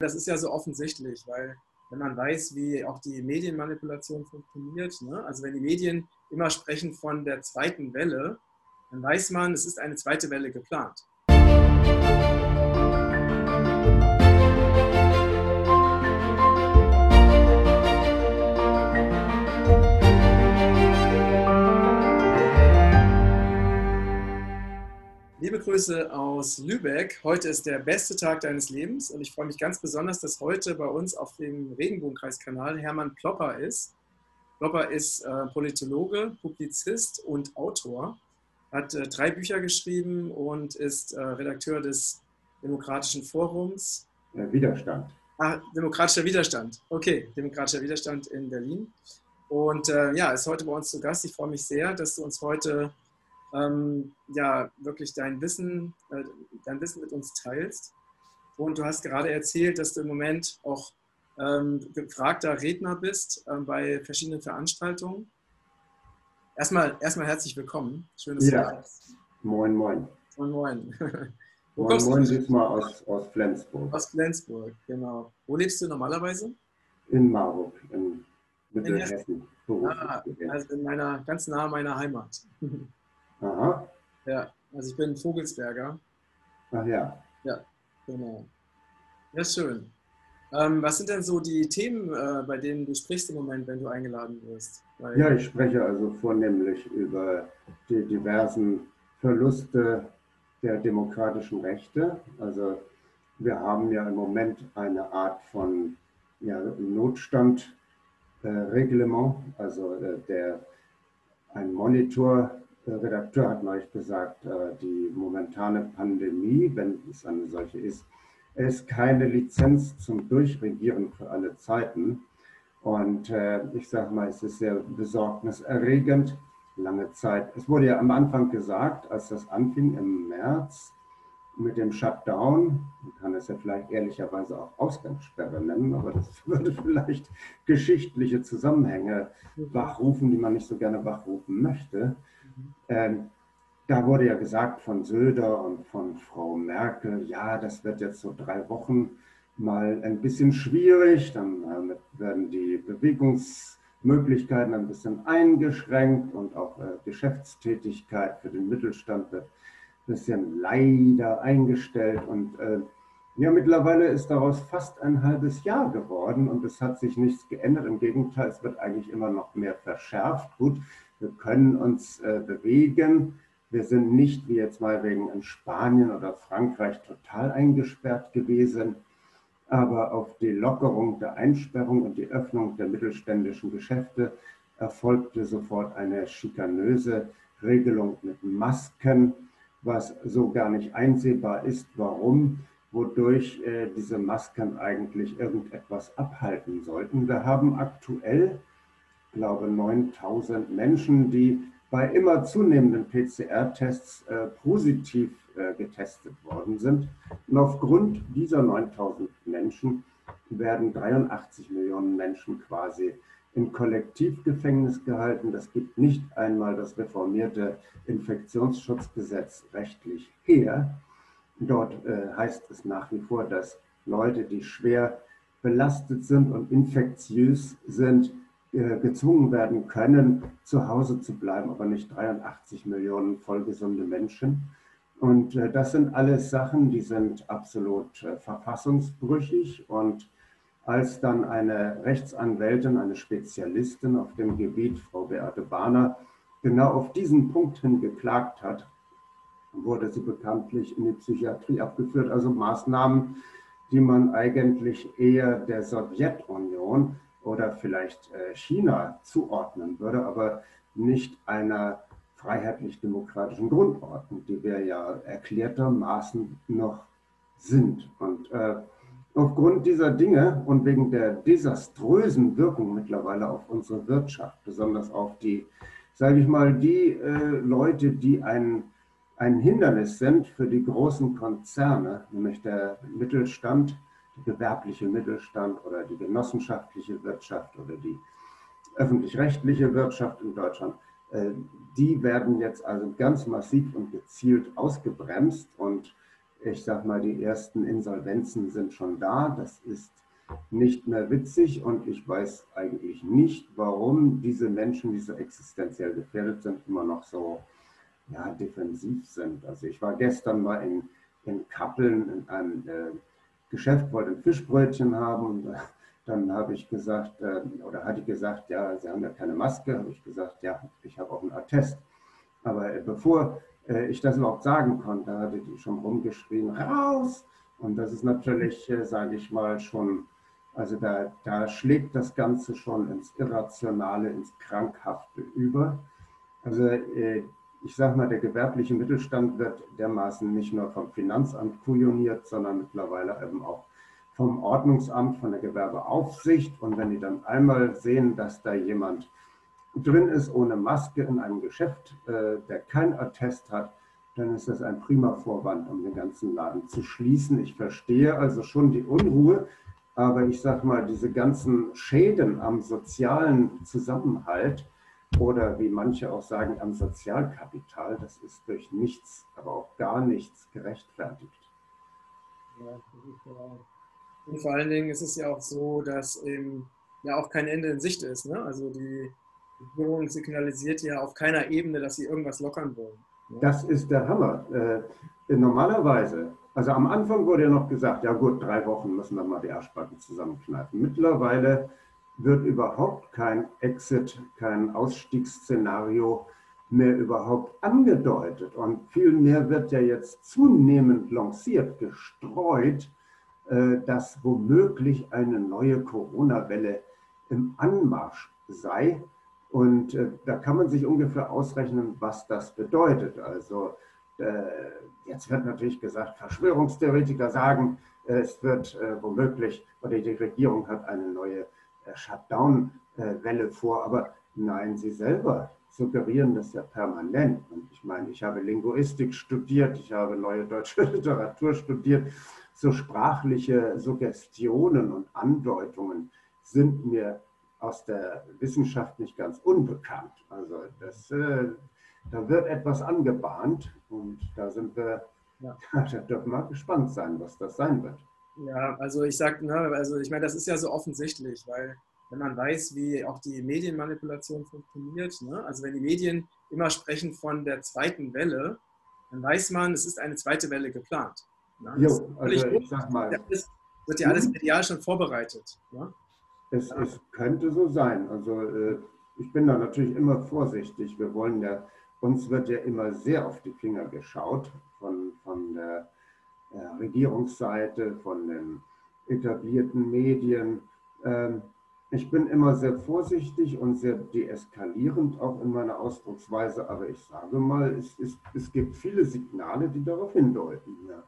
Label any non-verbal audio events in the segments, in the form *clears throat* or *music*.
Das ist ja so offensichtlich, weil wenn man weiß, wie auch die Medienmanipulation funktioniert, ne? also wenn die Medien immer sprechen von der zweiten Welle, dann weiß man, es ist eine zweite Welle geplant. Liebe Grüße aus Lübeck. Heute ist der beste Tag deines Lebens und ich freue mich ganz besonders, dass heute bei uns auf dem Regenbogenkreiskanal Hermann Plopper ist. Plopper ist äh, Politologe, Publizist und Autor, hat äh, drei Bücher geschrieben und ist äh, Redakteur des Demokratischen Forums. Widerstand. Ah, Demokratischer Widerstand. Okay, Demokratischer Widerstand in Berlin. Und äh, ja, ist heute bei uns zu Gast. Ich freue mich sehr, dass du uns heute ähm, ja wirklich dein Wissen, äh, dein Wissen mit uns teilst. Und du hast gerade erzählt, dass du im Moment auch ähm, gefragter Redner bist äh, bei verschiedenen Veranstaltungen. Erstmal, erstmal herzlich willkommen. Schön, dass ja. du da bist. Moin, moin. Moin, moin. *laughs* Wo moin, moin, diesmal aus, aus Flensburg. Aus Flensburg, genau. Wo lebst du normalerweise? In Marburg, in Mittelhessen. Ah, also in meiner, ganz nah meiner Heimat. *laughs* Aha. Ja, also ich bin Vogelsberger. Ach ja. Ja, genau. Ja, schön. Ähm, was sind denn so die Themen, äh, bei denen du sprichst im Moment, wenn du eingeladen wirst? Weil ja, ich spreche also vornehmlich über die diversen Verluste der demokratischen Rechte. Also wir haben ja im Moment eine Art von ja, Notstandreglement, äh, also äh, der ein Monitor Redakteur hat neulich gesagt, äh, die momentane Pandemie, wenn es eine solche ist, ist keine Lizenz zum Durchregieren für alle Zeiten. Und äh, ich sage mal, es ist sehr besorgniserregend, lange Zeit. Es wurde ja am Anfang gesagt, als das anfing im März mit dem Shutdown, man kann es ja vielleicht ehrlicherweise auch Ausgangssperre nennen, aber das *laughs* würde vielleicht geschichtliche Zusammenhänge wachrufen, die man nicht so gerne wachrufen möchte. Ähm, da wurde ja gesagt von Söder und von Frau Merkel, ja, das wird jetzt so drei Wochen mal ein bisschen schwierig, dann werden die Bewegungsmöglichkeiten ein bisschen eingeschränkt und auch äh, Geschäftstätigkeit für den Mittelstand wird ein bisschen leider eingestellt und äh, ja, mittlerweile ist daraus fast ein halbes Jahr geworden und es hat sich nichts geändert. Im Gegenteil, es wird eigentlich immer noch mehr verschärft. Gut, wir können uns äh, bewegen. Wir sind nicht wie jetzt mal wegen in Spanien oder Frankreich total eingesperrt gewesen. Aber auf die Lockerung der Einsperrung und die Öffnung der mittelständischen Geschäfte erfolgte sofort eine schikanöse Regelung mit Masken, was so gar nicht einsehbar ist, warum, wodurch äh, diese Masken eigentlich irgendetwas abhalten sollten. Wir haben aktuell glaube 9000 Menschen, die bei immer zunehmenden PCR-Tests äh, positiv äh, getestet worden sind. Und aufgrund dieser 9000 Menschen werden 83 Millionen Menschen quasi im Kollektivgefängnis gehalten. Das gibt nicht einmal das reformierte Infektionsschutzgesetz rechtlich her. Dort äh, heißt es nach wie vor, dass Leute, die schwer belastet sind und infektiös sind, gezwungen werden können, zu Hause zu bleiben, aber nicht 83 Millionen vollgesunde Menschen. Und äh, das sind alles Sachen, die sind absolut äh, verfassungsbrüchig. Und als dann eine Rechtsanwältin, eine Spezialistin auf dem Gebiet, Frau Beate Bahner, genau auf diesen Punkt hin geklagt hat, wurde sie bekanntlich in die Psychiatrie abgeführt. Also Maßnahmen, die man eigentlich eher der Sowjetunion oder vielleicht äh, China zuordnen würde, aber nicht einer freiheitlich-demokratischen Grundordnung, die wir ja erklärtermaßen noch sind. Und äh, aufgrund dieser Dinge und wegen der desaströsen Wirkung mittlerweile auf unsere Wirtschaft, besonders auf die, sage ich mal, die äh, Leute, die ein, ein Hindernis sind für die großen Konzerne, nämlich der Mittelstand, gewerbliche Mittelstand oder die genossenschaftliche Wirtschaft oder die öffentlich-rechtliche Wirtschaft in Deutschland, äh, die werden jetzt also ganz massiv und gezielt ausgebremst und ich sag mal, die ersten Insolvenzen sind schon da. Das ist nicht mehr witzig und ich weiß eigentlich nicht, warum diese Menschen, die so existenziell gefährdet sind, immer noch so ja, defensiv sind. Also ich war gestern mal in, in Kappeln in einem äh, Geschäft, wollte ein Fischbrötchen haben und äh, dann habe ich gesagt, äh, oder hatte ich gesagt, ja, Sie haben ja keine Maske, habe ich gesagt, ja, ich habe auch einen Attest. Aber äh, bevor ich das überhaupt sagen konnte, hatte die schon rumgeschrien, raus! Und das ist natürlich, sage ich mal, schon also da, da schlägt das Ganze schon ins Irrationale, ins Krankhafte über. Also ich sage mal, der gewerbliche Mittelstand wird dermaßen nicht nur vom Finanzamt kujoniert, sondern mittlerweile eben auch vom Ordnungsamt, von der Gewerbeaufsicht. Und wenn die dann einmal sehen, dass da jemand drin ist ohne Maske in einem Geschäft, äh, der kein Attest hat, dann ist das ein prima Vorwand, um den ganzen Laden zu schließen. Ich verstehe also schon die Unruhe, aber ich sage mal, diese ganzen Schäden am sozialen Zusammenhalt oder wie manche auch sagen, am Sozialkapital, das ist durch nichts, aber auch gar nichts gerechtfertigt. Ja, Und vor allen Dingen ist es ja auch so, dass eben ja auch kein Ende in Sicht ist. Ne? Also die Regierung signalisiert ja auf keiner Ebene, dass sie irgendwas lockern wollen. Ne? Das ist der Hammer. Äh, normalerweise also am Anfang wurde ja noch gesagt, ja gut, drei Wochen müssen wir mal die Arschbacken zusammenkneifen. Mittlerweile wird überhaupt kein Exit, kein Ausstiegsszenario mehr überhaupt angedeutet. Und vielmehr wird ja jetzt zunehmend lanciert, gestreut, äh, dass womöglich eine neue Corona-Welle im Anmarsch sei. Und äh, da kann man sich ungefähr ausrechnen, was das bedeutet. Also äh, jetzt wird natürlich gesagt, Verschwörungstheoretiker sagen, es wird womöglich, oder die Regierung hat eine neue Shutdown-Welle vor, aber nein, sie selber suggerieren das ja permanent. Und ich meine, ich habe Linguistik studiert, ich habe neue deutsche *laughs* Literatur studiert. So sprachliche Suggestionen und Andeutungen sind mir aus der Wissenschaft nicht ganz unbekannt. Also das, da wird etwas angebahnt und da sind wir, ja. *laughs* da dürfen wir gespannt sein, was das sein wird. Ja, also ich sage, ne, also ich meine, das ist ja so offensichtlich, weil wenn man weiß, wie auch die Medienmanipulation funktioniert, ne, also wenn die Medien immer sprechen von der zweiten Welle, dann weiß man, es ist eine zweite Welle geplant. Ne? Jo, also ich sag mal. Das wird ja alles hm? medial schon vorbereitet. Ne? Es, ja. es, könnte so sein. Also äh, ich bin da natürlich immer vorsichtig. Wir wollen ja uns wird ja immer sehr auf die Finger geschaut von, von der Regierungsseite, von den etablierten Medien. Ähm, ich bin immer sehr vorsichtig und sehr deeskalierend auch in meiner Ausdrucksweise, aber ich sage mal, es, es, es gibt viele Signale, die darauf hindeuten. Ja.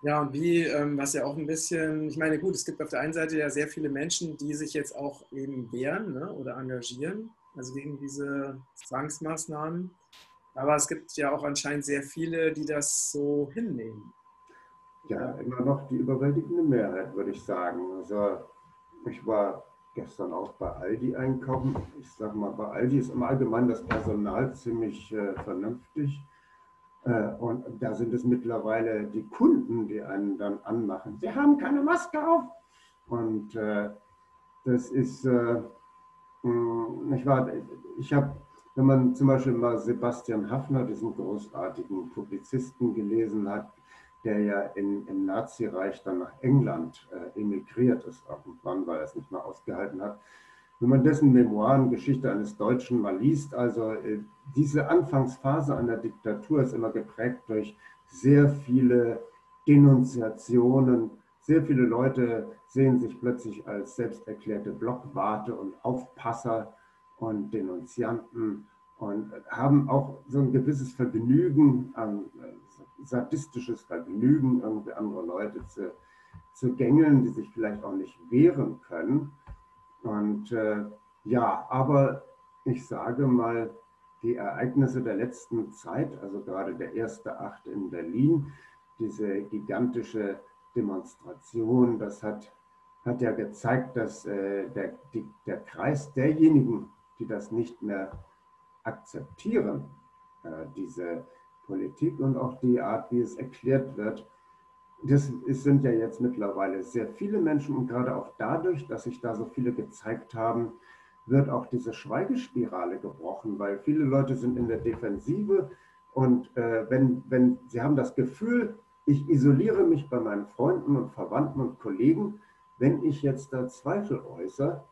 Ja, und wie, ähm, was ja auch ein bisschen, ich meine, gut, es gibt auf der einen Seite ja sehr viele Menschen, die sich jetzt auch eben wehren ne, oder engagieren also gegen diese Zwangsmaßnahmen. Aber es gibt ja auch anscheinend sehr viele, die das so hinnehmen. Ja, immer noch die überwältigende Mehrheit, würde ich sagen. Also ich war gestern auch bei Aldi einkaufen. Ich sage mal, bei Aldi ist im Allgemeinen das Personal ziemlich äh, vernünftig. Äh, und da sind es mittlerweile die Kunden, die einen dann anmachen. Sie haben keine Maske auf. Und äh, das ist, äh, hm, ich war, ich habe, wenn man zum Beispiel mal Sebastian Hafner, diesen großartigen Publizisten gelesen hat, der ja in, im Nazireich dann nach England äh, emigriert ist, irgendwann, weil er es nicht mehr ausgehalten hat. Wenn man dessen Memoiren Geschichte eines Deutschen mal liest, also äh, diese Anfangsphase einer Diktatur ist immer geprägt durch sehr viele Denunziationen, sehr viele Leute sehen sich plötzlich als selbsterklärte Blockwarte und Aufpasser und Denunzianten und haben auch so ein gewisses Vergnügen, ein sadistisches Vergnügen, irgendwie andere Leute zu, zu gängeln, die sich vielleicht auch nicht wehren können. Und äh, ja, aber ich sage mal, die Ereignisse der letzten Zeit, also gerade der erste Acht in Berlin, diese gigantische Demonstration, das hat, hat ja gezeigt, dass äh, der, die, der Kreis derjenigen, die das nicht mehr akzeptieren, äh, diese Politik und auch die Art, wie es erklärt wird. Das sind ja jetzt mittlerweile sehr viele Menschen und gerade auch dadurch, dass sich da so viele gezeigt haben, wird auch diese Schweigespirale gebrochen, weil viele Leute sind in der Defensive und äh, wenn, wenn sie haben das Gefühl, ich isoliere mich bei meinen Freunden und Verwandten und Kollegen, wenn ich jetzt da Zweifel äußere.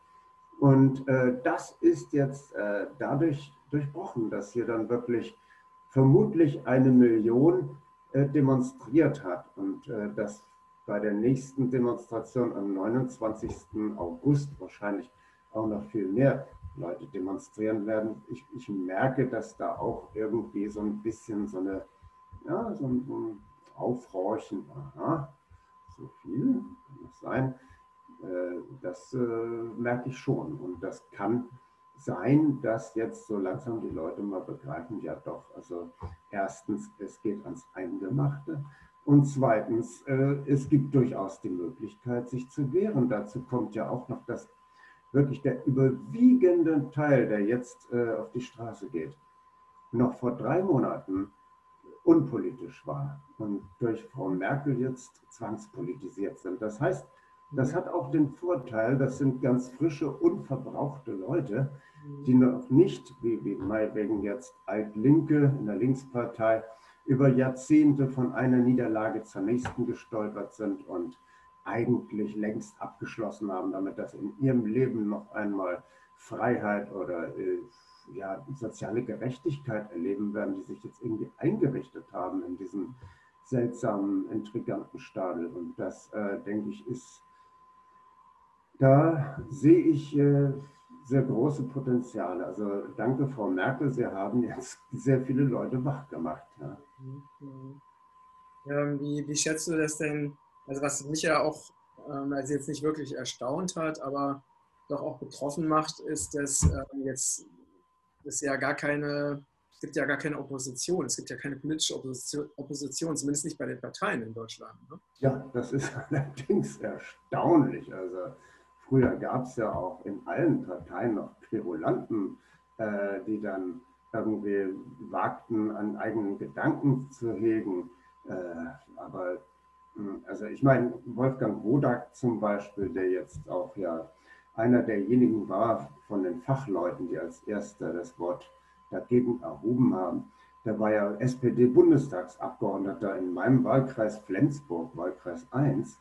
Und äh, das ist jetzt äh, dadurch durchbrochen, dass hier dann wirklich vermutlich eine Million äh, demonstriert hat und äh, dass bei der nächsten Demonstration am 29. August wahrscheinlich auch noch viel mehr Leute demonstrieren werden. Ich, ich merke, dass da auch irgendwie so ein bisschen so eine, ja, so ein, Aufhorchen, aha, so viel kann das sein, das äh, merke ich schon. Und das kann sein, dass jetzt so langsam die Leute mal begreifen, ja doch, also erstens, es geht ans Eingemachte und zweitens, äh, es gibt durchaus die Möglichkeit, sich zu wehren. Dazu kommt ja auch noch, dass wirklich der überwiegende Teil, der jetzt auf die Straße geht, noch vor drei Monaten unpolitisch war und durch Frau Merkel jetzt zwangspolitisiert sind. Das heißt, das hat auch den Vorteil, das sind ganz frische, unverbrauchte Leute, die noch nicht, wie, wie meinetwegen jetzt Altlinke in der Linkspartei, über Jahrzehnte von einer Niederlage zur nächsten gestolpert sind und eigentlich längst abgeschlossen haben, damit das in ihrem Leben noch einmal Freiheit oder äh, ja, soziale Gerechtigkeit erleben werden, die sich jetzt irgendwie eingerichtet haben in diesem seltsamen, intriganten Stadel. Und das, äh, denke ich, ist da sehe ich äh, sehr große Potenziale. Also danke, Frau Merkel, Sie haben jetzt *laughs* sehr viele Leute wach gemacht. Ja. Mhm. Ähm, wie, wie schätzt du das denn? Also was mich ja auch, ähm, also jetzt nicht wirklich erstaunt hat, aber doch auch betroffen macht, ist, dass ähm, jetzt es ja gar keine, es gibt ja gar keine Opposition, es gibt ja keine politische Opposition, Opposition zumindest nicht bei den Parteien in Deutschland. Ne? Ja, das ist *laughs* allerdings erstaunlich. Also Früher gab es ja auch in allen Parteien noch Querulanten, äh, die dann irgendwie wagten, an eigenen Gedanken zu hegen. Äh, aber hm, also ich meine, Wolfgang Wodak zum Beispiel, der jetzt auch ja einer derjenigen war von den Fachleuten, die als erster das Wort dagegen erhoben haben, der war ja SPD-Bundestagsabgeordneter in meinem Wahlkreis Flensburg, Wahlkreis 1.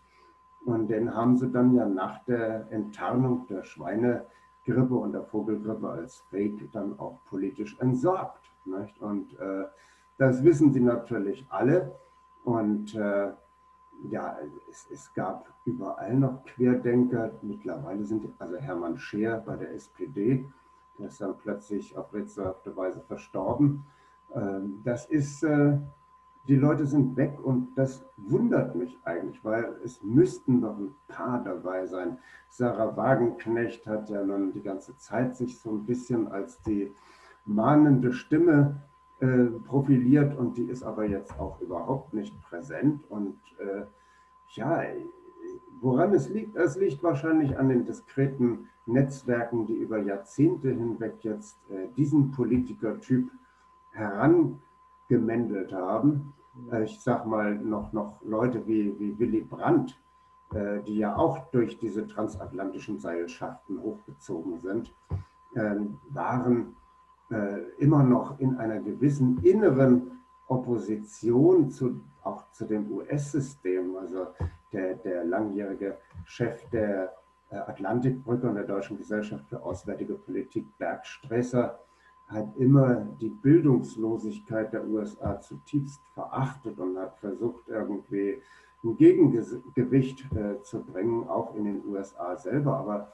Und den haben sie dann ja nach der Enttarnung der Schweinegrippe und der Vogelgrippe als Fake dann auch politisch entsorgt. Nicht? Und äh, das wissen sie natürlich alle. Und äh, ja, es, es, gab überall noch Querdenker. Mittlerweile sind, also Hermann Scheer bei der SPD, der ist dann plötzlich auf rätselhafte Weise verstorben. Ähm, das ist äh, die Leute sind weg und das wundert mich eigentlich, weil es müssten noch ein paar dabei sein. Sarah Wagenknecht hat ja nun die ganze Zeit sich so ein bisschen als die mahnende Stimme äh, profiliert und die ist aber jetzt auch überhaupt nicht präsent. Und äh, ja, woran es liegt, es liegt wahrscheinlich an den diskreten Netzwerken, die über Jahrzehnte hinweg jetzt äh, diesen Politikertyp heran gemändelt haben. Äh, ich sag mal, noch, noch Leute wie, wie Willy Brandt, äh, die ja auch durch diese transatlantischen Seilschaften hochgezogen sind, ähm, waren äh, immer noch in einer gewissen inneren Opposition zu, auch zu dem US-System. Also der, der langjährige Chef der Atlantikbrücke und der Deutschen Gesellschaft für Auswärtige Politik, Berg Stresser, hat immer die Bildungslosigkeit der USA zutiefst verachtet und hat versucht, irgendwie ein Gegengewicht äh, zu bringen, auch in den USA selber. Aber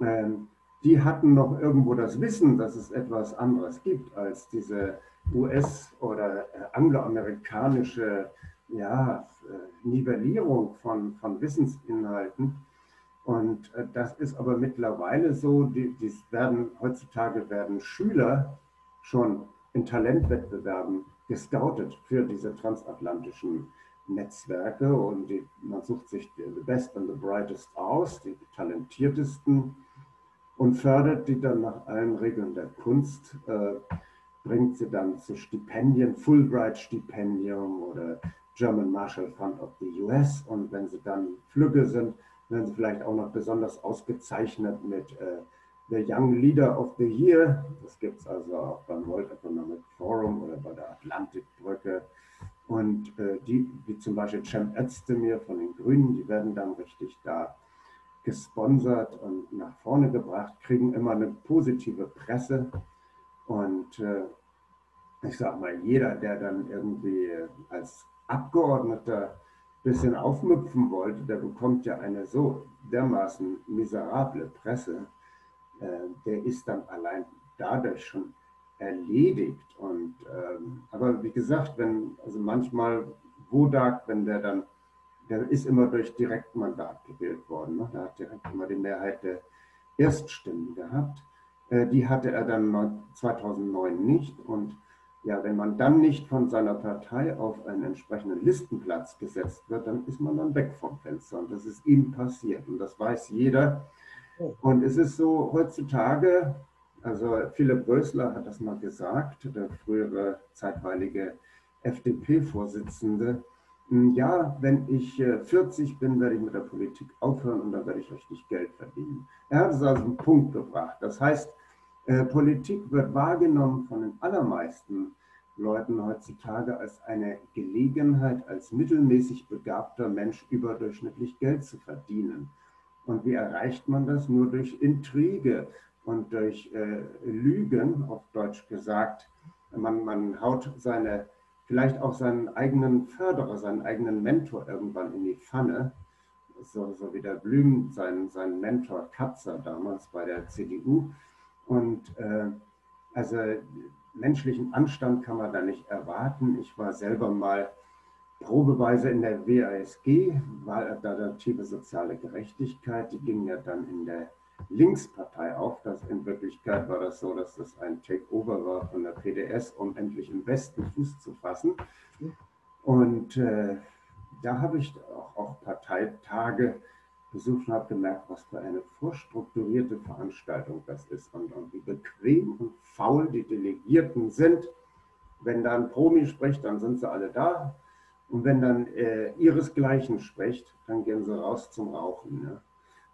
ähm, die hatten noch irgendwo das Wissen, dass es etwas anderes gibt als diese US- oder äh, angloamerikanische ja, äh, Nivellierung von, von Wissensinhalten. Und äh, das ist aber mittlerweile so, die, die werden, heutzutage werden Schüler schon in Talentwettbewerben gescoutet für diese transatlantischen Netzwerke und die, man sucht sich the best and the brightest aus, die talentiertesten und fördert die dann nach allen Regeln der Kunst äh, bringt sie dann zu Stipendien, Fulbright-Stipendium oder German Marshall Fund of the US. Und wenn sie dann flügge sind, werden sie vielleicht auch noch besonders ausgezeichnet mit äh, The Young Leader of the Year. Das gibt es also auch beim World Economic Forum oder bei der Atlantikbrücke. Und äh, die, wie zum Beispiel Cem Özdemir von den Grünen, die werden dann richtig da gesponsert und nach vorne gebracht, kriegen immer eine positive Presse. Und äh, ich sage mal, jeder, der dann irgendwie als Abgeordneter bisschen aufmüpfen wollte, der bekommt ja eine so dermaßen miserable Presse, äh, der ist dann allein dadurch schon erledigt. Und, ähm, aber wie gesagt, wenn, also manchmal Wodak, wenn der dann, der ist immer durch Direktmandat gewählt worden, ne? der hat direkt immer die Mehrheit der Erststimmen gehabt. Äh, die hatte er dann 2009 nicht. Und ja, wenn man dann nicht von seiner Partei auf einen entsprechenden Listenplatz gesetzt wird, dann ist man dann weg vom Fenster. Und das ist ihm passiert. Und das weiß jeder. Und es ist so heutzutage, also Philipp Rösler hat das mal gesagt, der frühere zeitweilige FDP-Vorsitzende, hm, ja, wenn ich 40 äh, bin, werde ich mit der Politik aufhören und dann werde ich richtig Geld verdienen. Er hat es also einen Punkt gebracht. Das heißt, äh, Politik wird wahrgenommen von den allermeisten Leuten heutzutage als eine Gelegenheit, als mittelmäßig begabter Mensch überdurchschnittlich Geld zu verdienen. Und wie erreicht man das? Nur durch Intrige und durch äh, Lügen, auf Deutsch gesagt. Man, man haut seine, vielleicht auch seinen eigenen Förderer, seinen eigenen Mentor irgendwann in die Pfanne. So, so wie der Blüm, sein, sein Mentor Katzer damals bei der CDU. Und äh, also menschlichen Anstand kann man da nicht erwarten. Ich war selber mal probeweise in der WASG, Wahlalternative Soziale Gerechtigkeit. Die ging ja dann in der Linkspartei auf. Das in Wirklichkeit war das so, dass das ein Takeover war von der PDS, um endlich im Westen Fuß zu fassen. Und äh, da habe ich auch, auch Parteitage besucht und habe gemerkt, was für eine vorstrukturierte Veranstaltung das ist und, und wie bequem und faul die Delegierten sind. Wenn da ein Promi spricht, dann sind sie alle da. Und wenn dann äh, ihresgleichen spricht, dann gehen sie raus zum Rauchen. Ne?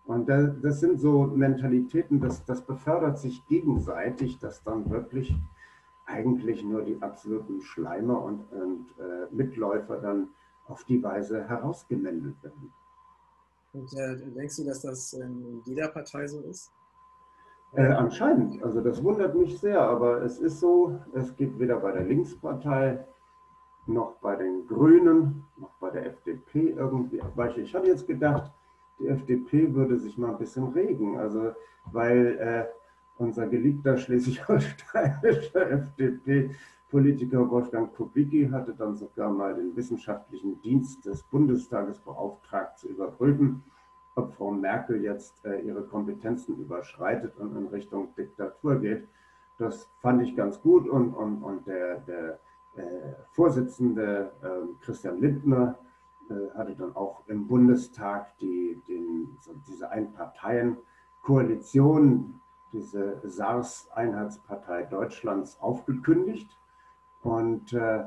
Und das, das, sind so Mentalitäten, das, das befördert sich gegenseitig, dass dann wirklich eigentlich nur die absoluten Schleimer und, und äh, Mitläufer dann auf die Weise herausgemeldet werden. Und äh, denkst du, dass das in jeder Partei so ist? Äh, anscheinend. Also das wundert mich sehr, aber es ist so, es gibt weder bei der Linkspartei noch bei den Grünen, noch bei der FDP irgendwie. Ich hatte jetzt gedacht, die FDP würde sich mal ein bisschen regen, also weil äh, unser geliebter schleswig-holsteinischer *laughs* FDP-Politiker Wolfgang Kubicki hatte dann sogar mal den wissenschaftlichen Dienst des Bundestages beauftragt zu überprüfen, ob Frau Merkel jetzt äh, ihre Kompetenzen überschreitet und in Richtung Diktatur geht. Das fand ich ganz gut und, und, und der, der äh, Vorsitzende ähm, Christian Lindner äh, hatte dann auch im Bundestag die, den, diese Einparteien-Koalition, diese SARS-Einheitspartei Deutschlands aufgekündigt. Und, äh,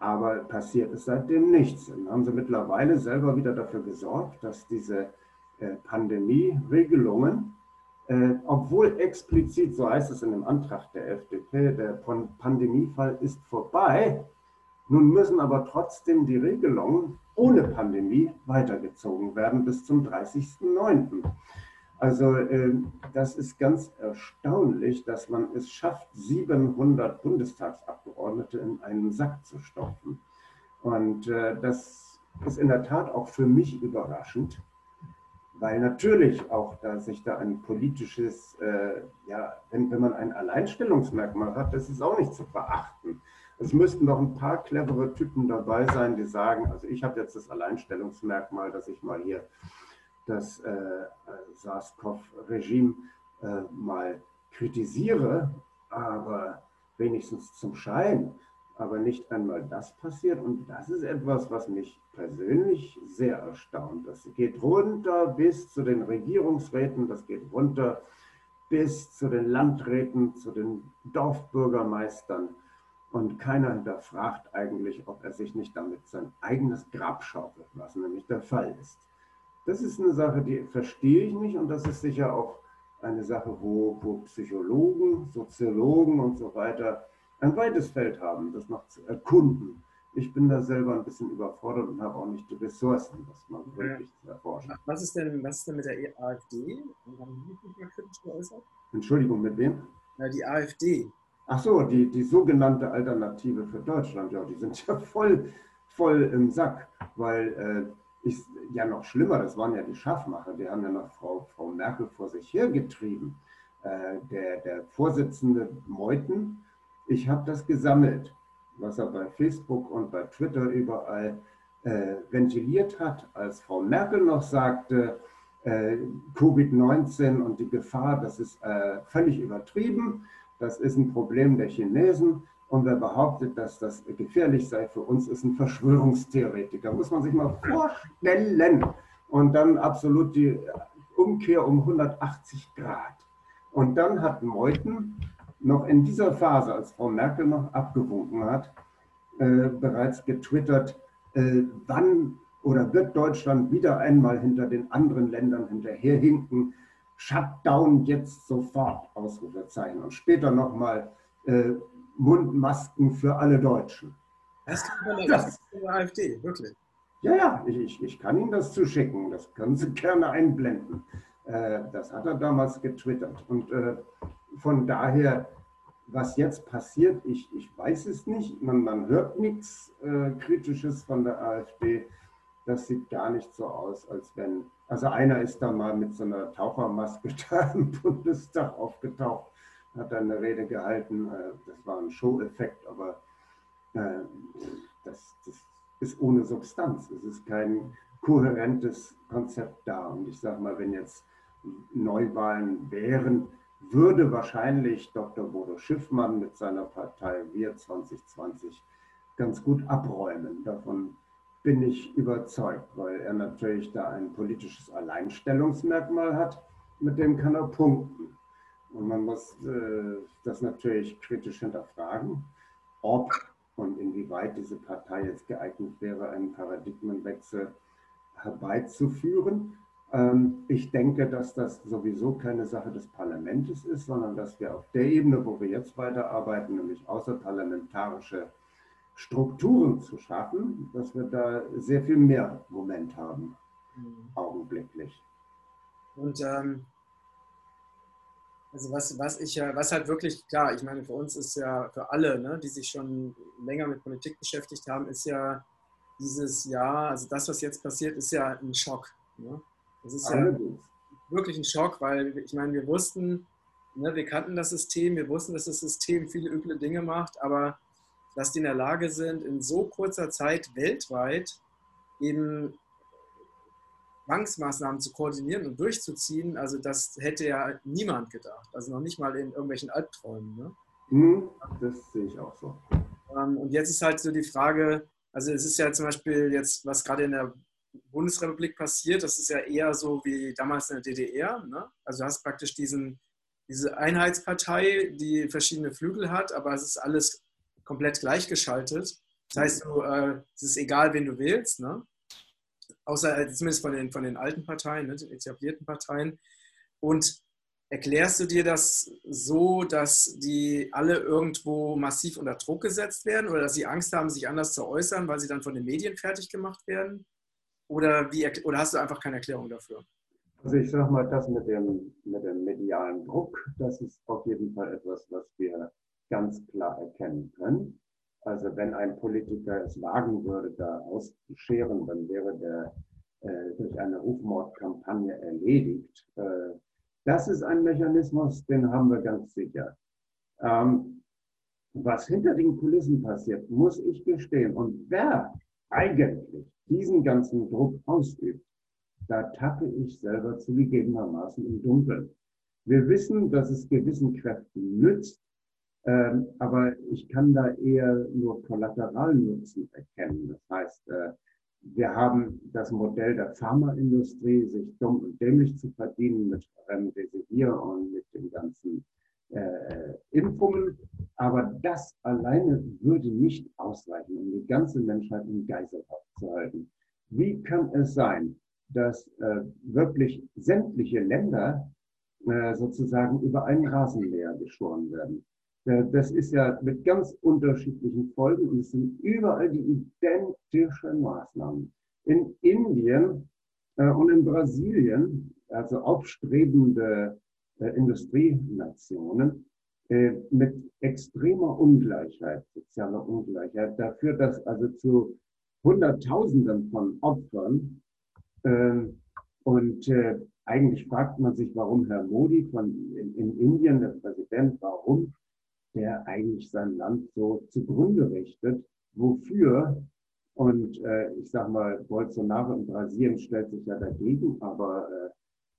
aber passiert ist seitdem nichts. Dann haben sie mittlerweile selber wieder dafür gesorgt, dass diese äh, Pandemie-Regelungen äh, obwohl explizit, so heißt es in dem Antrag der FDP, der Pandemiefall ist vorbei, nun müssen aber trotzdem die Regelungen ohne Pandemie weitergezogen werden bis zum 30.09. Also äh, das ist ganz erstaunlich, dass man es schafft, 700 Bundestagsabgeordnete in einen Sack zu stopfen. Und äh, das ist in der Tat auch für mich überraschend, weil natürlich auch da sich da ein politisches, äh, ja, wenn, wenn man ein Alleinstellungsmerkmal hat, das ist auch nicht zu verachten. Es müssten doch ein paar clevere Typen dabei sein, die sagen, also ich habe jetzt das Alleinstellungsmerkmal, dass ich mal hier das äh, SARS-CoV-Regime äh, mal kritisiere, aber wenigstens zum Schein aber nicht einmal das passiert. Und das ist etwas, was mich persönlich sehr erstaunt. Das geht runter bis zu den Regierungsräten, das geht runter bis zu den Landräten, zu den Dorfbürgermeistern. Und keiner hinterfragt eigentlich, ob er sich nicht damit sein eigenes Grab schaufelt, was nämlich der Fall ist. Das ist eine Sache, die verstehe ich nicht und das ist sicher auch eine Sache, wo, wo Psychologen, Soziologen und so weiter ein weites Feld haben, das noch zu erkunden. Ich bin da selber ein bisschen überfordert und habe auch nicht die Ressourcen, das mal wirklich zu erforschen. Was ist, denn, was ist denn mit der AfD? Entschuldigung, mit wem? Ja, die AfD. Ach so, die, die sogenannte Alternative für Deutschland, ja, die sind ja voll, voll im Sack, weil äh, ich, ja noch schlimmer, das waren ja die Schaffmacher, die haben ja noch Frau, Frau Merkel vor sich hergetrieben. Äh, der, der Vorsitzende Meuthen, ich habe das gesammelt, was er bei Facebook und bei Twitter überall äh, ventiliert hat, als Frau Merkel noch sagte, äh, Covid-19 und die Gefahr, das ist äh, völlig übertrieben, das ist ein Problem der Chinesen. Und wer behauptet, dass das gefährlich sei für uns, ist ein Verschwörungstheoretiker. Muss man sich mal vorstellen. Und dann absolut die Umkehr um 180 Grad. Und dann hat Meuthen noch in dieser Phase, als Frau Merkel noch abgewunken hat, äh, bereits getwittert, äh, wann oder wird Deutschland wieder einmal hinter den anderen Ländern hinterherhinken? Shutdown jetzt sofort, Ausrufezeichen. Und später nochmal äh, Mundmasken für alle Deutschen. Das kann man das von der AfD, wirklich. Ja, ja, ich, ich kann Ihnen das zuschicken. Das können Sie *laughs* gerne einblenden. Äh, das hat er damals getwittert. Und äh, von daher, was jetzt passiert, ich, ich weiß es nicht. Man, man hört nichts äh, Kritisches von der AfD. Das sieht gar nicht so aus, als wenn. Also einer ist da mal mit so einer Tauchermaske *laughs* da im Bundestag aufgetaucht, hat dann eine Rede gehalten. Äh, das war ein Show-Effekt, aber äh, das, das ist ohne Substanz. Es ist kein kohärentes Konzept da. Und ich sage mal, wenn jetzt Neuwahlen wären, würde wahrscheinlich Dr. Bodo Schiffmann mit seiner Partei Wir 2020 ganz gut abräumen. Davon bin ich überzeugt, weil er natürlich da ein politisches Alleinstellungsmerkmal hat, mit dem kann er punkten. Und man muss äh, das natürlich kritisch hinterfragen, ob und inwieweit diese Partei jetzt geeignet wäre, einen Paradigmenwechsel herbeizuführen. Ähm, ich denke, dass das sowieso keine Sache des Parlaments ist, sondern dass wir auf der Ebene, wo wir jetzt weiterarbeiten, nämlich außerparlamentarische Strukturen zu schaffen, dass wir da sehr viel mehr Moment haben, mhm. augenblicklich. Und ähm, also was, was ich ja, was halt wirklich klar, ich meine, für uns ist ja, für alle, ne, die sich schon länger mit Politik beschäftigt haben, ist ja dieses Jahr, also das, was jetzt passiert, ist ja ein Schock. Ne? Das ist ja wirklich ein Schock, weil ich meine, wir wussten, ne, wir kannten das System, wir wussten, dass das System viele üble Dinge macht, aber dass die in der Lage sind, in so kurzer Zeit weltweit eben Zwangsmaßnahmen zu koordinieren und durchzuziehen, also das hätte ja niemand gedacht. Also noch nicht mal in irgendwelchen Albträumen. Ne? Mhm, das sehe ich auch so. Ähm, und jetzt ist halt so die Frage, also es ist ja zum Beispiel jetzt, was gerade in der Bundesrepublik passiert, das ist ja eher so wie damals in der DDR. Ne? Also du hast praktisch diesen, diese Einheitspartei, die verschiedene Flügel hat, aber es ist alles komplett gleichgeschaltet. Das heißt, du, äh, es ist egal, wen du wählst, ne? Außer äh, zumindest von den, von den alten Parteien, ne? den etablierten Parteien. Und erklärst du dir das so, dass die alle irgendwo massiv unter Druck gesetzt werden oder dass sie Angst haben, sich anders zu äußern, weil sie dann von den Medien fertig gemacht werden? Oder, wie, oder hast du einfach keine Erklärung dafür? Also ich sage mal, das mit dem, mit dem medialen Druck, das ist auf jeden Fall etwas, was wir ganz klar erkennen können. Also wenn ein Politiker es wagen würde, da auszuscheren, dann wäre der äh, durch eine Rufmordkampagne erledigt. Äh, das ist ein Mechanismus, den haben wir ganz sicher. Ähm, was hinter den Kulissen passiert, muss ich gestehen. Und wer eigentlich diesen ganzen Druck ausübt, da tappe ich selber zugegebenermaßen im Dunkeln. Wir wissen, dass es gewissen Kräften nützt, ähm, aber ich kann da eher nur Kollateralnutzen erkennen. Das heißt, äh, wir haben das Modell der Pharmaindustrie, sich dumm und dämlich zu verdienen mit Remdesivir und mit den ganzen äh, Impfungen. Aber das alleine würde nicht ausreichen, um die ganze Menschheit in Geiselhaft zu. Wie kann es sein, dass äh, wirklich sämtliche Länder äh, sozusagen über einen Rasenmäher geschoren werden? Äh, das ist ja mit ganz unterschiedlichen Folgen und es sind überall die identischen Maßnahmen. In Indien äh, und in Brasilien, also aufstrebende äh, Industrienationen, mit extremer Ungleichheit, sozialer Ungleichheit, dafür, dass also zu Hunderttausenden von Opfern ähm, und eigentlich fragt man sich, warum Herr Modi von in, in Indien, der Präsident, warum der eigentlich sein Land so zugrunde richtet. Wofür? Und äh, ich sage mal, Bolsonaro in Brasilien stellt sich ja dagegen, aber äh,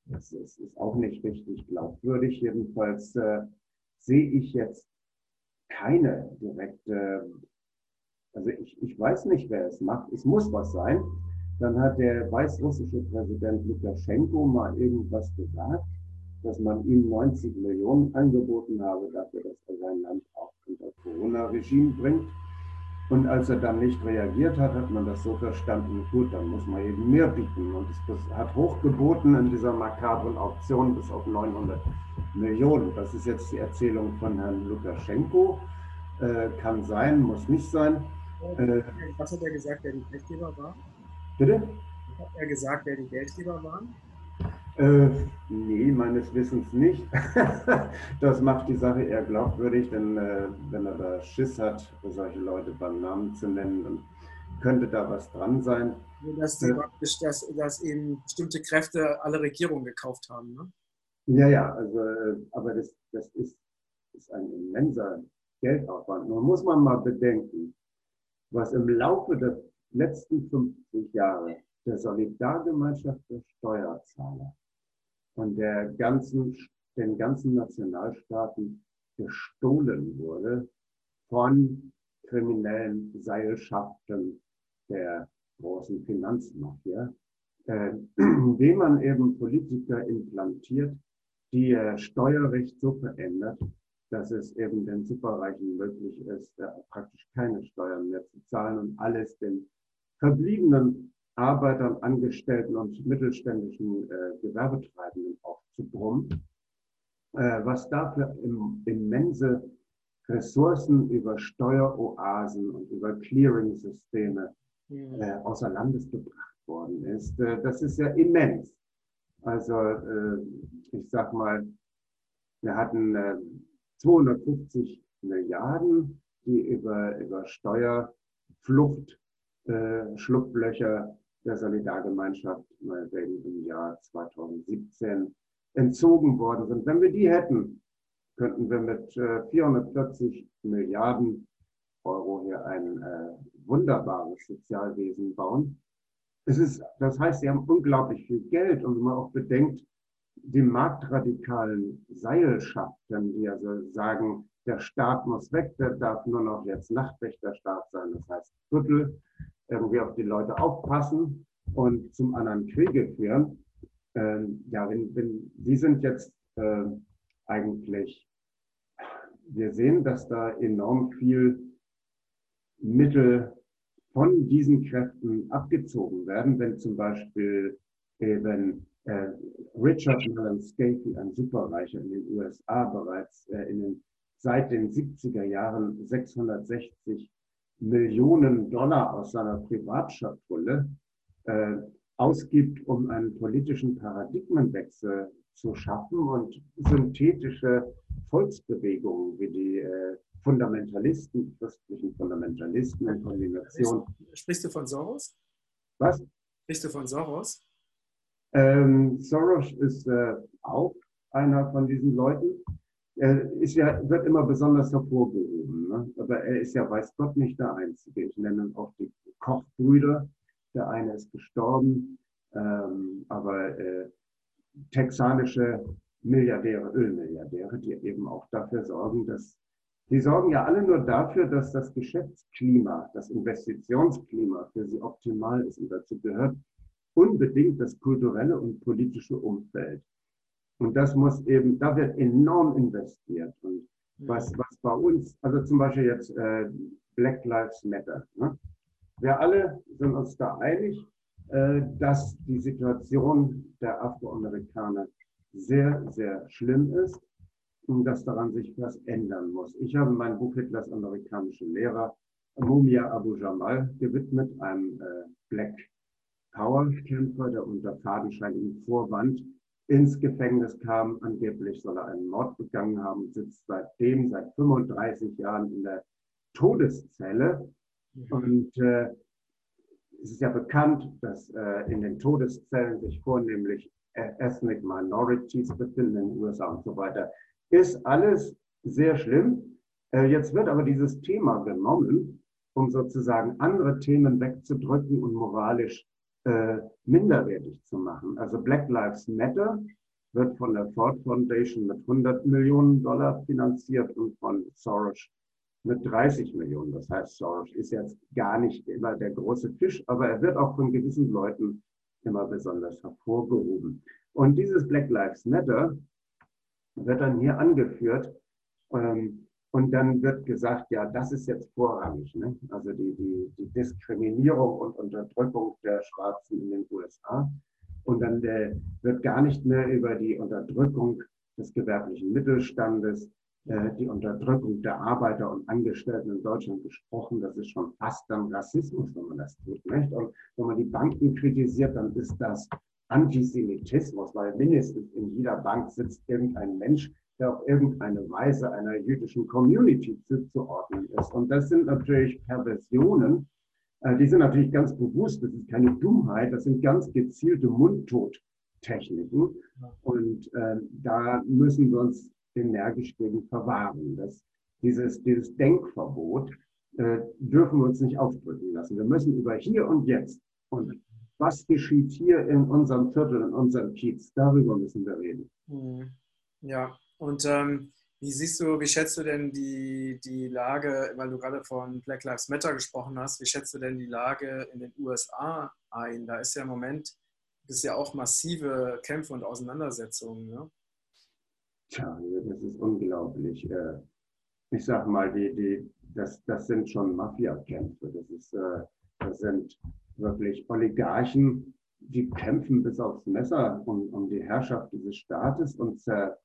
das ist, ist, auch nicht richtig glaubwürdig. Jedenfalls äh, sehe ich jetzt keine direkte, also ich, ich weiß nicht, wer es macht. Es muss was sein. Dann hat der weißrussische Präsident Lukaschenko mal irgendwas gesagt dass man ihm 90 Millionen angeboten habe dafür, dass er sein Land auch unter Corona-Regime bringt. Und als er dann nicht reagiert hat, hat man das so verstanden, gut, dann muss man eben mehr bieten. Und es hat hochgeboten in dieser makabren Auktion bis auf 900 Millionen. Das ist jetzt die Erzählung von Herrn Lukaschenko. Äh, kann sein, muss nicht sein. Äh, Was hat er gesagt, wer die Geldgeber war? Bitte? Was hat er gesagt, wer die Geldgeber waren? Äh, nee, meines Wissens nicht. *laughs* das macht die Sache eher glaubwürdig, denn äh, wenn er da Schiss hat, solche Leute beim Namen zu nennen, dann könnte da was dran sein. Dass, die, äh, dass, dass eben bestimmte Kräfte alle Regierungen gekauft haben, ne? Ja, ja, also, äh, aber das, das ist, ist ein immenser Geldaufwand. Nun muss man mal bedenken, was im Laufe der letzten 50 Jahre der Solidargemeinschaft der Steuerzahler von der ganzen, den ganzen Nationalstaaten gestohlen wurde von kriminellen Seilschaften der großen Finanzmafia, äh, *clears throat* indem man eben Politiker implantiert, die äh, Steuerrecht so verändert, dass es eben den Superreichen möglich ist, äh, praktisch keine Steuern mehr zu zahlen und alles den verbliebenen Arbeitern, Angestellten und mittelständischen äh, Gewerbetreibenden aufzubrummen, äh, was dafür im, immense Ressourcen über Steueroasen und über Clearing-Systeme mhm. äh, außer Landes gebracht worden ist. Äh, das ist ja immens. Also äh, ich sag mal, wir hatten 250 äh, Milliarden, die über, über Steuerflucht, Schlupflöcher der Solidargemeinschaft meinetwegen im Jahr 2017 entzogen worden sind. Wenn wir die hätten, könnten wir mit 440 äh, Milliarden Euro hier ein äh, wunderbares Sozialwesen bauen. Es ist, das heißt, sie haben unglaublich viel Geld und wenn man auch bedenkt, die marktradikalen Seilschaften, die also sagen, der Staat muss weg, der darf nur noch jetzt Nachtwächterstaat sein, das heißt Viertel, irgendwie auf die Leute aufpassen und zum anderen Kriege führen. Ähm, ja, wenn, wenn, die sind jetzt äh, eigentlich, wir sehen, dass da enorm viel Mittel von diesen Kräften abgezogen werden, wenn zum Beispiel eben äh, Richard Mellon Scafie, ein Superreicher in den USA, bereits äh, in den, seit den 70er Jahren 660 Millionen Dollar aus seiner Privatschatulle äh, ausgibt, um einen politischen Paradigmenwechsel zu schaffen und synthetische Volksbewegungen wie die äh, Fundamentalisten, christlichen Fundamentalisten in Kombination. Sprichst du von Soros? Was? Sprichst du von Soros? Ähm, Soros ist äh, auch einer von diesen Leuten. Er ist ja, wird immer besonders hervorgehoben. Ne? Aber er ist ja, weiß Gott, nicht der Einzige. Ich nenne auch die Kochbrüder. Der eine ist gestorben, ähm, aber äh, texanische Milliardäre, Ölmilliardäre, die eben auch dafür sorgen, dass Die sorgen ja alle nur dafür, dass das Geschäftsklima, das Investitionsklima für sie optimal ist. Und dazu gehört unbedingt das kulturelle und politische Umfeld. Und das muss eben, da wird enorm investiert. Und was, was bei uns, also zum Beispiel jetzt äh, Black Lives Matter. Ne? Wir alle sind uns da einig, äh, dass die Situation der Afroamerikaner sehr, sehr schlimm ist und dass daran sich was ändern muss. Ich habe mein Buch Hitlers amerikanische Lehrer Mumia Abu Jamal gewidmet, einem äh, Black Power-Kämpfer, der unter fadenscheinigem Vorwand ins Gefängnis kam. Angeblich soll er einen Mord begangen haben, sitzt seitdem, seit 35 Jahren in der Todeszelle. Mhm. Und äh, es ist ja bekannt, dass äh, in den Todeszellen sich vornehmlich Ethnic Minorities befinden in den USA und so weiter. Ist alles sehr schlimm. Äh, jetzt wird aber dieses Thema genommen, um sozusagen andere Themen wegzudrücken und moralisch äh, minderwertig zu machen. Also Black Lives Matter wird von der Ford Foundation mit 100 Millionen Dollar finanziert und von Soros mit 30 Millionen. Das heißt, Soros ist jetzt gar nicht immer der große Fisch, aber er wird auch von gewissen Leuten immer besonders hervorgehoben. Und dieses Black Lives Matter wird dann hier angeführt. Ähm, und dann wird gesagt, ja, das ist jetzt vorrangig. Ne? Also die, die, die Diskriminierung und Unterdrückung der Schwarzen in den USA. Und dann der, wird gar nicht mehr über die Unterdrückung des gewerblichen Mittelstandes, äh, die Unterdrückung der Arbeiter und Angestellten in Deutschland gesprochen. Das ist schon fast dann Rassismus, wenn man das tut. Nicht? Und wenn man die Banken kritisiert, dann ist das Antisemitismus, weil mindestens in jeder Bank sitzt irgendein Mensch, der auf irgendeine Weise einer jüdischen Community zuzuordnen ist. Und das sind natürlich Perversionen, äh, die sind natürlich ganz bewusst, das ist keine Dummheit, das sind ganz gezielte Mundtottechniken. Und äh, da müssen wir uns energisch gegen verwahren. Das, dieses, dieses Denkverbot äh, dürfen wir uns nicht aufdrücken lassen. Wir müssen über hier und jetzt und was geschieht hier in unserem Viertel, in unserem Kiez, darüber müssen wir reden. Mhm. Ja, und ähm, wie siehst du, wie schätzt du denn die, die Lage, weil du gerade von Black Lives Matter gesprochen hast, wie schätzt du denn die Lage in den USA ein? Da ist ja im Moment ist ja auch massive Kämpfe und Auseinandersetzungen. Ne? Tja, das ist unglaublich. Äh, ich sag mal, die, die, das, das sind schon Mafia-Kämpfe. Das, äh, das sind wirklich Oligarchen, die kämpfen bis aufs Messer um, um die Herrschaft dieses Staates und zer,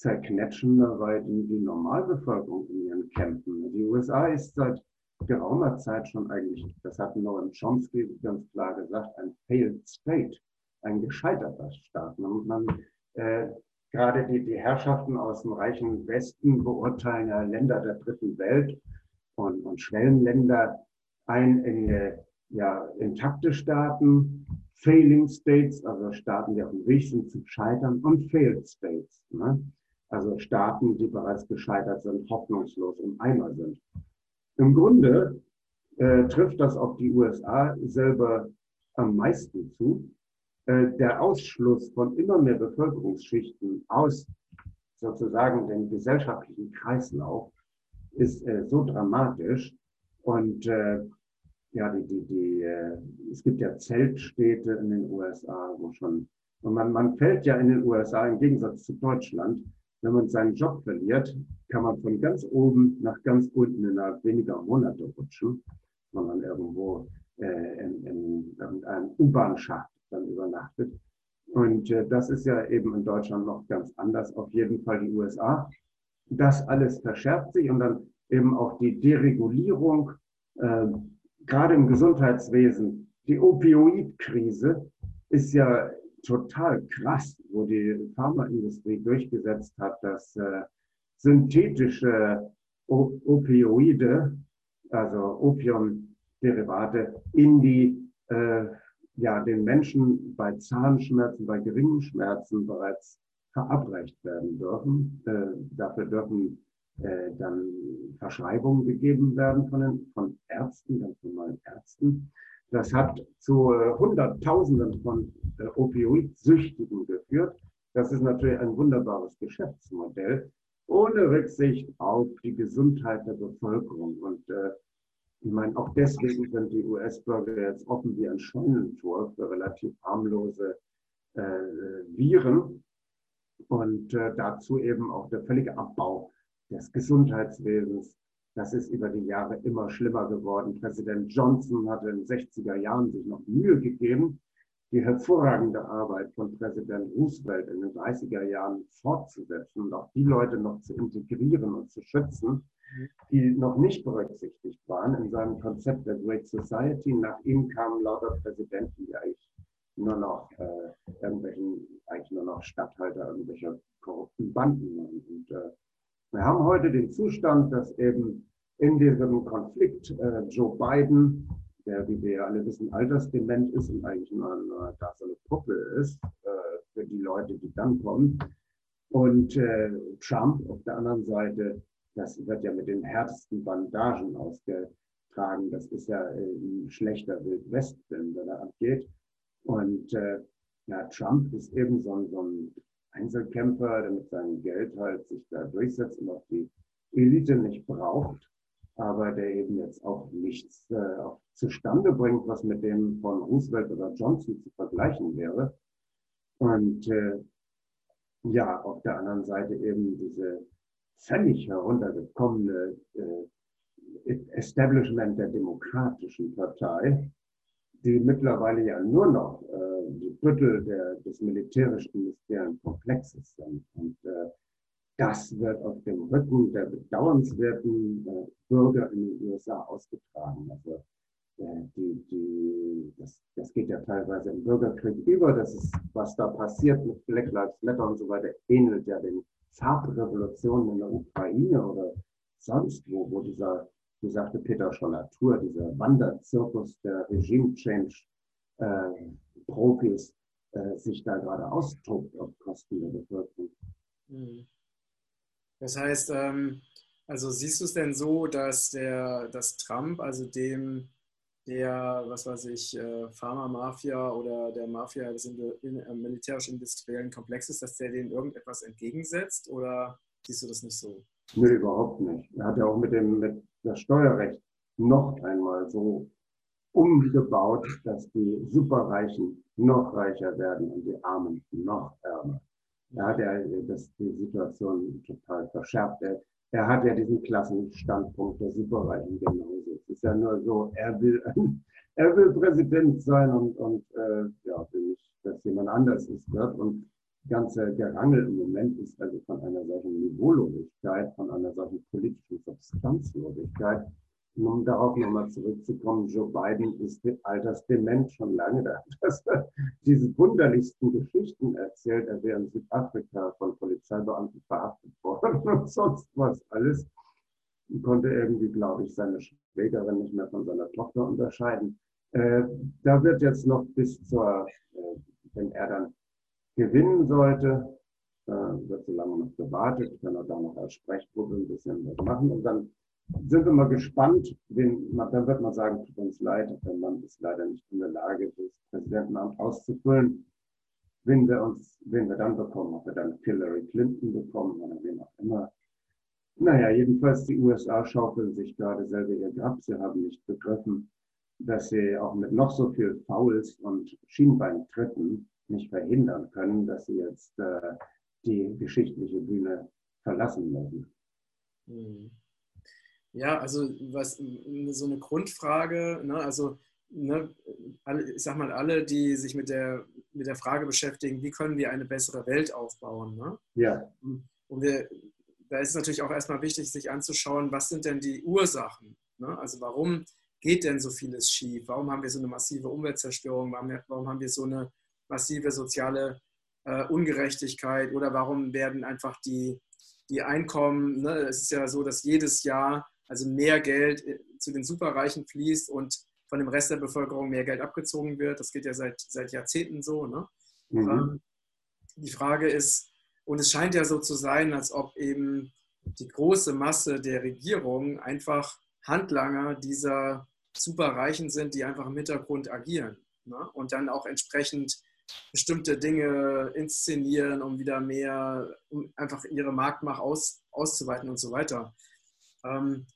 zerknetschen dabei die, die Normalbevölkerung in ihren Kämpfen. Die USA ist seit geraumer Zeit schon eigentlich, das hat Noam Chomsky ganz klar gesagt, ein failed state, ein gescheiterter Staat. Man, man äh, gerade die, die Herrschaften aus dem reichen Westen beurteilen ja Länder der dritten Welt und, und Schwellenländer ein in äh, ja, intakte Staaten, Failing States, also Staaten, die auf dem Weg sind zu scheitern, und Failed States. Ne? Also Staaten, die bereits gescheitert sind, hoffnungslos im Eimer sind. Im Grunde äh, trifft das auf die USA selber am meisten zu. Äh, der Ausschluss von immer mehr Bevölkerungsschichten aus sozusagen dem gesellschaftlichen Kreislauf ist äh, so dramatisch. Und äh, ja, die, die, die, äh, es gibt ja Zeltstädte in den USA, wo schon, und man, man fällt ja in den USA im Gegensatz zu Deutschland wenn man seinen Job verliert, kann man von ganz oben nach ganz unten innerhalb weniger Monate rutschen, wenn man irgendwo äh, in, in irgendeinem U-Bahn-Schacht dann übernachtet. Und äh, das ist ja eben in Deutschland noch ganz anders, auf jeden Fall die USA. Das alles verschärft sich und dann eben auch die Deregulierung, äh, gerade im Gesundheitswesen, die Opioidkrise ist ja total krass, wo die Pharmaindustrie durchgesetzt hat, dass äh, synthetische Opioide, also Opiumderivate, in die, äh, ja, den Menschen bei Zahnschmerzen, bei geringen Schmerzen bereits verabreicht werden dürfen. Äh, dafür dürfen äh, dann Verschreibungen gegeben werden von, den, von Ärzten, ganz normalen Ärzten. Das hat zu äh, Hunderttausenden von äh, Opioidsüchtigen geführt. Das ist natürlich ein wunderbares Geschäftsmodell. ohne Rücksicht auf die Gesundheit der Bevölkerung. Und äh, ich meine, auch deswegen sind die US-Bürger jetzt offen wie ein Scheunentor für relativ harmlose äh, Viren. Und äh, dazu eben auch der völlige Abbau des Gesundheitswesens. Das ist über die Jahre immer schlimmer geworden. Präsident Johnson hatte in den 60er Jahren sich noch Mühe gegeben, die hervorragende Arbeit von Präsident Roosevelt in den 30er Jahren fortzusetzen und auch die Leute noch zu integrieren und zu schützen, die noch nicht berücksichtigt waren in seinem Konzept der Great Society. Nach ihm kamen lauter Präsidenten, die eigentlich nur noch äh, irgendwelchen, eigentlich nur noch Statthalter irgendwelcher korrupten Banden waren. Und äh, wir haben heute den Zustand, dass eben in diesem Konflikt äh, Joe Biden, der, wie wir ja alle wissen, altersdement ist und eigentlich nur, nur da so eine Puppe ist äh, für die Leute, die dann kommen, und äh, Trump auf der anderen Seite das wird ja mit den härtesten Bandagen ausgetragen. Das ist ja ein schlechter Wildwestfilm, wenn er abgeht. Und äh, ja, Trump ist eben so ein, so ein Einzelkämpfer, der mit seinem Geld halt sich da durchsetzt und auch die Elite nicht braucht, aber der eben jetzt auch nichts äh, auch zustande bringt, was mit dem von Roosevelt oder Johnson zu vergleichen wäre. Und äh, ja, auf der anderen Seite eben diese völlig heruntergekommene äh, Establishment der Demokratischen Partei, die mittlerweile ja nur noch äh, die Büttel der, des militärisch-industriellen Komplexes sind. Und äh, das wird auf dem Rücken der bedauernswerten äh, Bürger in den USA ausgetragen. Also äh, die, die, das, das geht ja teilweise im Bürgerkrieg über. Das ist, was da passiert mit Black Lives Matter und so weiter, ähnelt ja den Farbrevolution in der Ukraine oder sonst wo, wo dieser, wie sagte Peter schon, Natur, dieser Wanderzirkus der Regime-Change-Profis äh, sich da gerade austobt auf Kosten der Bevölkerung. Hm. Das heißt, ähm, also siehst du es denn so, dass der, dass Trump, also dem der, was weiß ich, äh, Pharma-Mafia oder der Mafia des äh, militärisch-industriellen Komplexes, dass der denen irgendetwas entgegensetzt oder siehst du das nicht so? Nee, überhaupt nicht. Er hat ja auch mit dem mit das Steuerrecht noch einmal so umgebaut, dass die Superreichen noch reicher werden und die Armen noch ärmer. Da hat er das, die Situation total verschärft. Er, er hat ja diesen Klassenstandpunkt der Superreichen genauso. Es ist ja nur so, er will, *laughs* er will Präsident sein und, und äh, ja, will nicht, dass jemand anders ist wird. Und ganze Gerangel im Moment ist also von einer solchen Niveaulosigkeit, von einer solchen politischen Substanzlosigkeit, um darauf nochmal zurückzukommen, Joe Biden ist altersdement schon lange da. *laughs* Dass er diese wunderlichsten Geschichten erzählt, er wäre in Südafrika von Polizeibeamten verhaftet worden *laughs* und sonst was alles. Und konnte irgendwie, glaube ich, seine Schwägerin nicht mehr von seiner Tochter unterscheiden. Äh, da wird jetzt noch bis zur, äh, wenn er dann gewinnen sollte, äh, wird so lange noch gewartet, kann er da noch als Sprechgruppe ein bisschen was machen und dann sind wir mal gespannt. Wen, dann wird man sagen, tut uns leid, der Mann ist leider nicht in der Lage, das Präsidentenamt auszufüllen. Wen wir uns, wen wir dann bekommen, ob wir dann Hillary Clinton bekommen oder wen auch immer. Naja, jedenfalls die USA schaukeln sich gerade selber ihr Grab. Sie haben nicht begriffen, dass sie auch mit noch so viel Fouls und Schienbeintritten nicht verhindern können, dass sie jetzt äh, die geschichtliche Bühne verlassen müssen. Mhm. Ja, also was so eine Grundfrage, ne, also ne, alle, ich sag mal, alle, die sich mit der, mit der Frage beschäftigen, wie können wir eine bessere Welt aufbauen. Ne? Ja. Und wir, da ist es natürlich auch erstmal wichtig, sich anzuschauen, was sind denn die Ursachen? Ne? Also warum geht denn so vieles schief? Warum haben wir so eine massive Umweltzerstörung? Warum, warum haben wir so eine massive soziale äh, Ungerechtigkeit? Oder warum werden einfach die, die Einkommen, ne? es ist ja so, dass jedes Jahr also mehr Geld äh, zu den Superreichen fließt und von dem Rest der Bevölkerung mehr Geld abgezogen wird. Das geht ja seit, seit Jahrzehnten so. Ne? Mhm. Ähm, die Frage ist, und es scheint ja so zu sein, als ob eben die große Masse der Regierung einfach Handlanger dieser Superreichen sind, die einfach im Hintergrund agieren ne? und dann auch entsprechend bestimmte Dinge inszenieren, um wieder mehr, um einfach ihre Marktmacht aus, auszuweiten und so weiter. Ähm,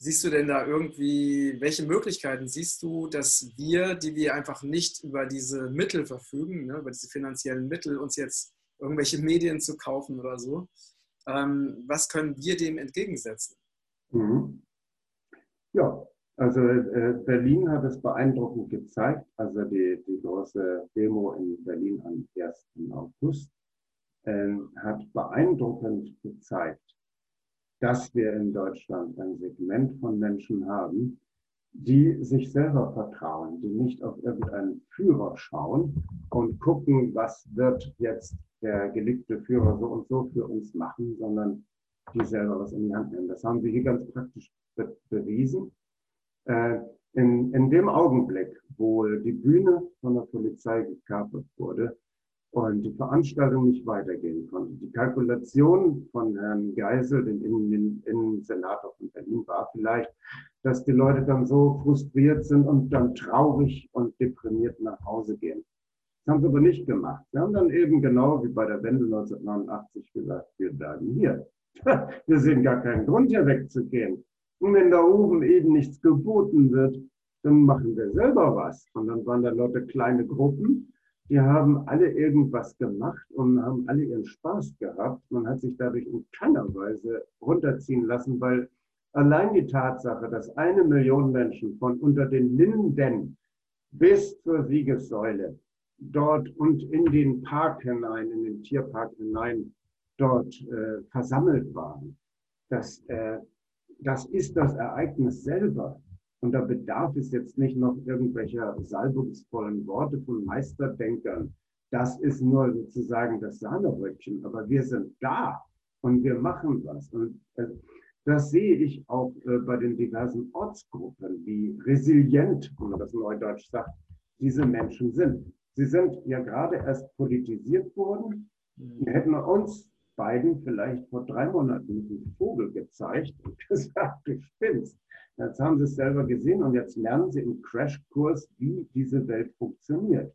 siehst du denn da irgendwie, welche Möglichkeiten siehst du, dass wir, die wir einfach nicht über diese Mittel verfügen, ne, über diese finanziellen Mittel, uns jetzt irgendwelche Medien zu kaufen oder so, ähm, was können wir dem entgegensetzen? Mhm. Ja, also äh, Berlin hat es beeindruckend gezeigt, also die, die große Demo in Berlin am 1. August äh, hat beeindruckend gezeigt, dass wir in Deutschland ein Segment von Menschen haben, die sich selber vertrauen, die nicht auf irgendeinen Führer schauen und gucken, was wird jetzt der geliebte Führer so und so für uns machen, sondern die selber was in die Hand nehmen. Das haben wir hier ganz praktisch be bewiesen. Äh, in, in dem Augenblick, wo die Bühne von der Polizei gekapert wurde und die Veranstaltung nicht weitergehen konnte, die Kalkulation von Herrn Geisel, dem Innensenator von Berlin, war vielleicht, dass die Leute dann so frustriert sind und dann traurig und deprimiert nach Hause gehen. Das haben sie aber nicht gemacht. Sie haben dann eben genau wie bei der Wende 1989 gesagt, wir bleiben hier. *laughs* Wir sehen gar keinen Grund, hier wegzugehen. Und wenn da oben eben nichts geboten wird, dann machen wir selber was. Und dann waren da Leute kleine Gruppen, die haben alle irgendwas gemacht und haben alle ihren Spaß gehabt. Man hat sich dadurch in keiner Weise runterziehen lassen, weil allein die Tatsache, dass eine Million Menschen von unter den Linden bis zur Siegessäule dort und in den Park hinein, in den Tierpark hinein, dort äh, versammelt waren, das äh, das ist das Ereignis selber. Und da bedarf es jetzt nicht noch irgendwelcher salbungsvollen Worte von Meisterdenkern. Das ist nur sozusagen das Sahnehäubchen. Aber wir sind da und wir machen was. Und äh, das sehe ich auch äh, bei den diversen Ortsgruppen, wie resilient, wenn man das neudeutsch sagt, diese Menschen sind. Sie sind ja gerade erst politisiert worden. Wir mhm. hätten uns beiden vielleicht vor drei Monaten mit einem Vogel gezeigt und *laughs* gesagt, du spinnst. Jetzt haben sie es selber gesehen und jetzt lernen sie im Crashkurs, wie diese Welt funktioniert,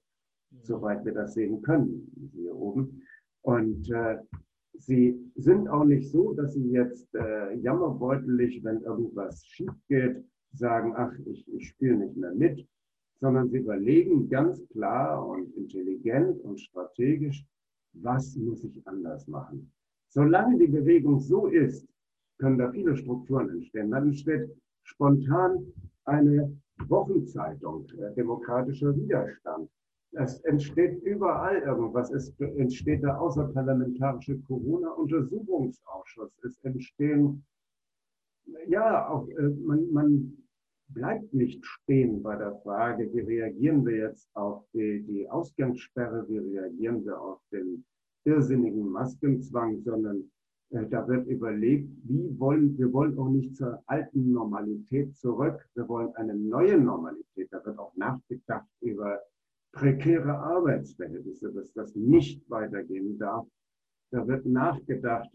soweit wir das sehen können, hier oben. Und äh, sie sind auch nicht so, dass sie jetzt äh, jammerbeutelig, wenn irgendwas schief geht, sagen, ach, ich, ich spiele nicht mehr mit, sondern sie überlegen ganz klar und intelligent und strategisch, was muss ich anders machen. Solange die Bewegung so ist, können da viele Strukturen entstehen. Dann entsteht spontan eine Wochenzeitung, äh, demokratischer Widerstand. Es entsteht überall irgendwas. Es entsteht der außerparlamentarische Corona-Untersuchungsausschuss. Es entstehen, ja, auch, äh, man, man bleibt nicht stehen bei der Frage, wie reagieren wir jetzt auf die, die Ausgangssperre, wie reagieren wir auf den irrsinnigen Maskenzwang, sondern da wird überlegt, wie wollen, wir wollen auch nicht zur alten Normalität zurück, wir wollen eine neue Normalität. Da wird auch nachgedacht über prekäre Arbeitsverhältnisse, dass das nicht weitergehen darf. Da wird nachgedacht,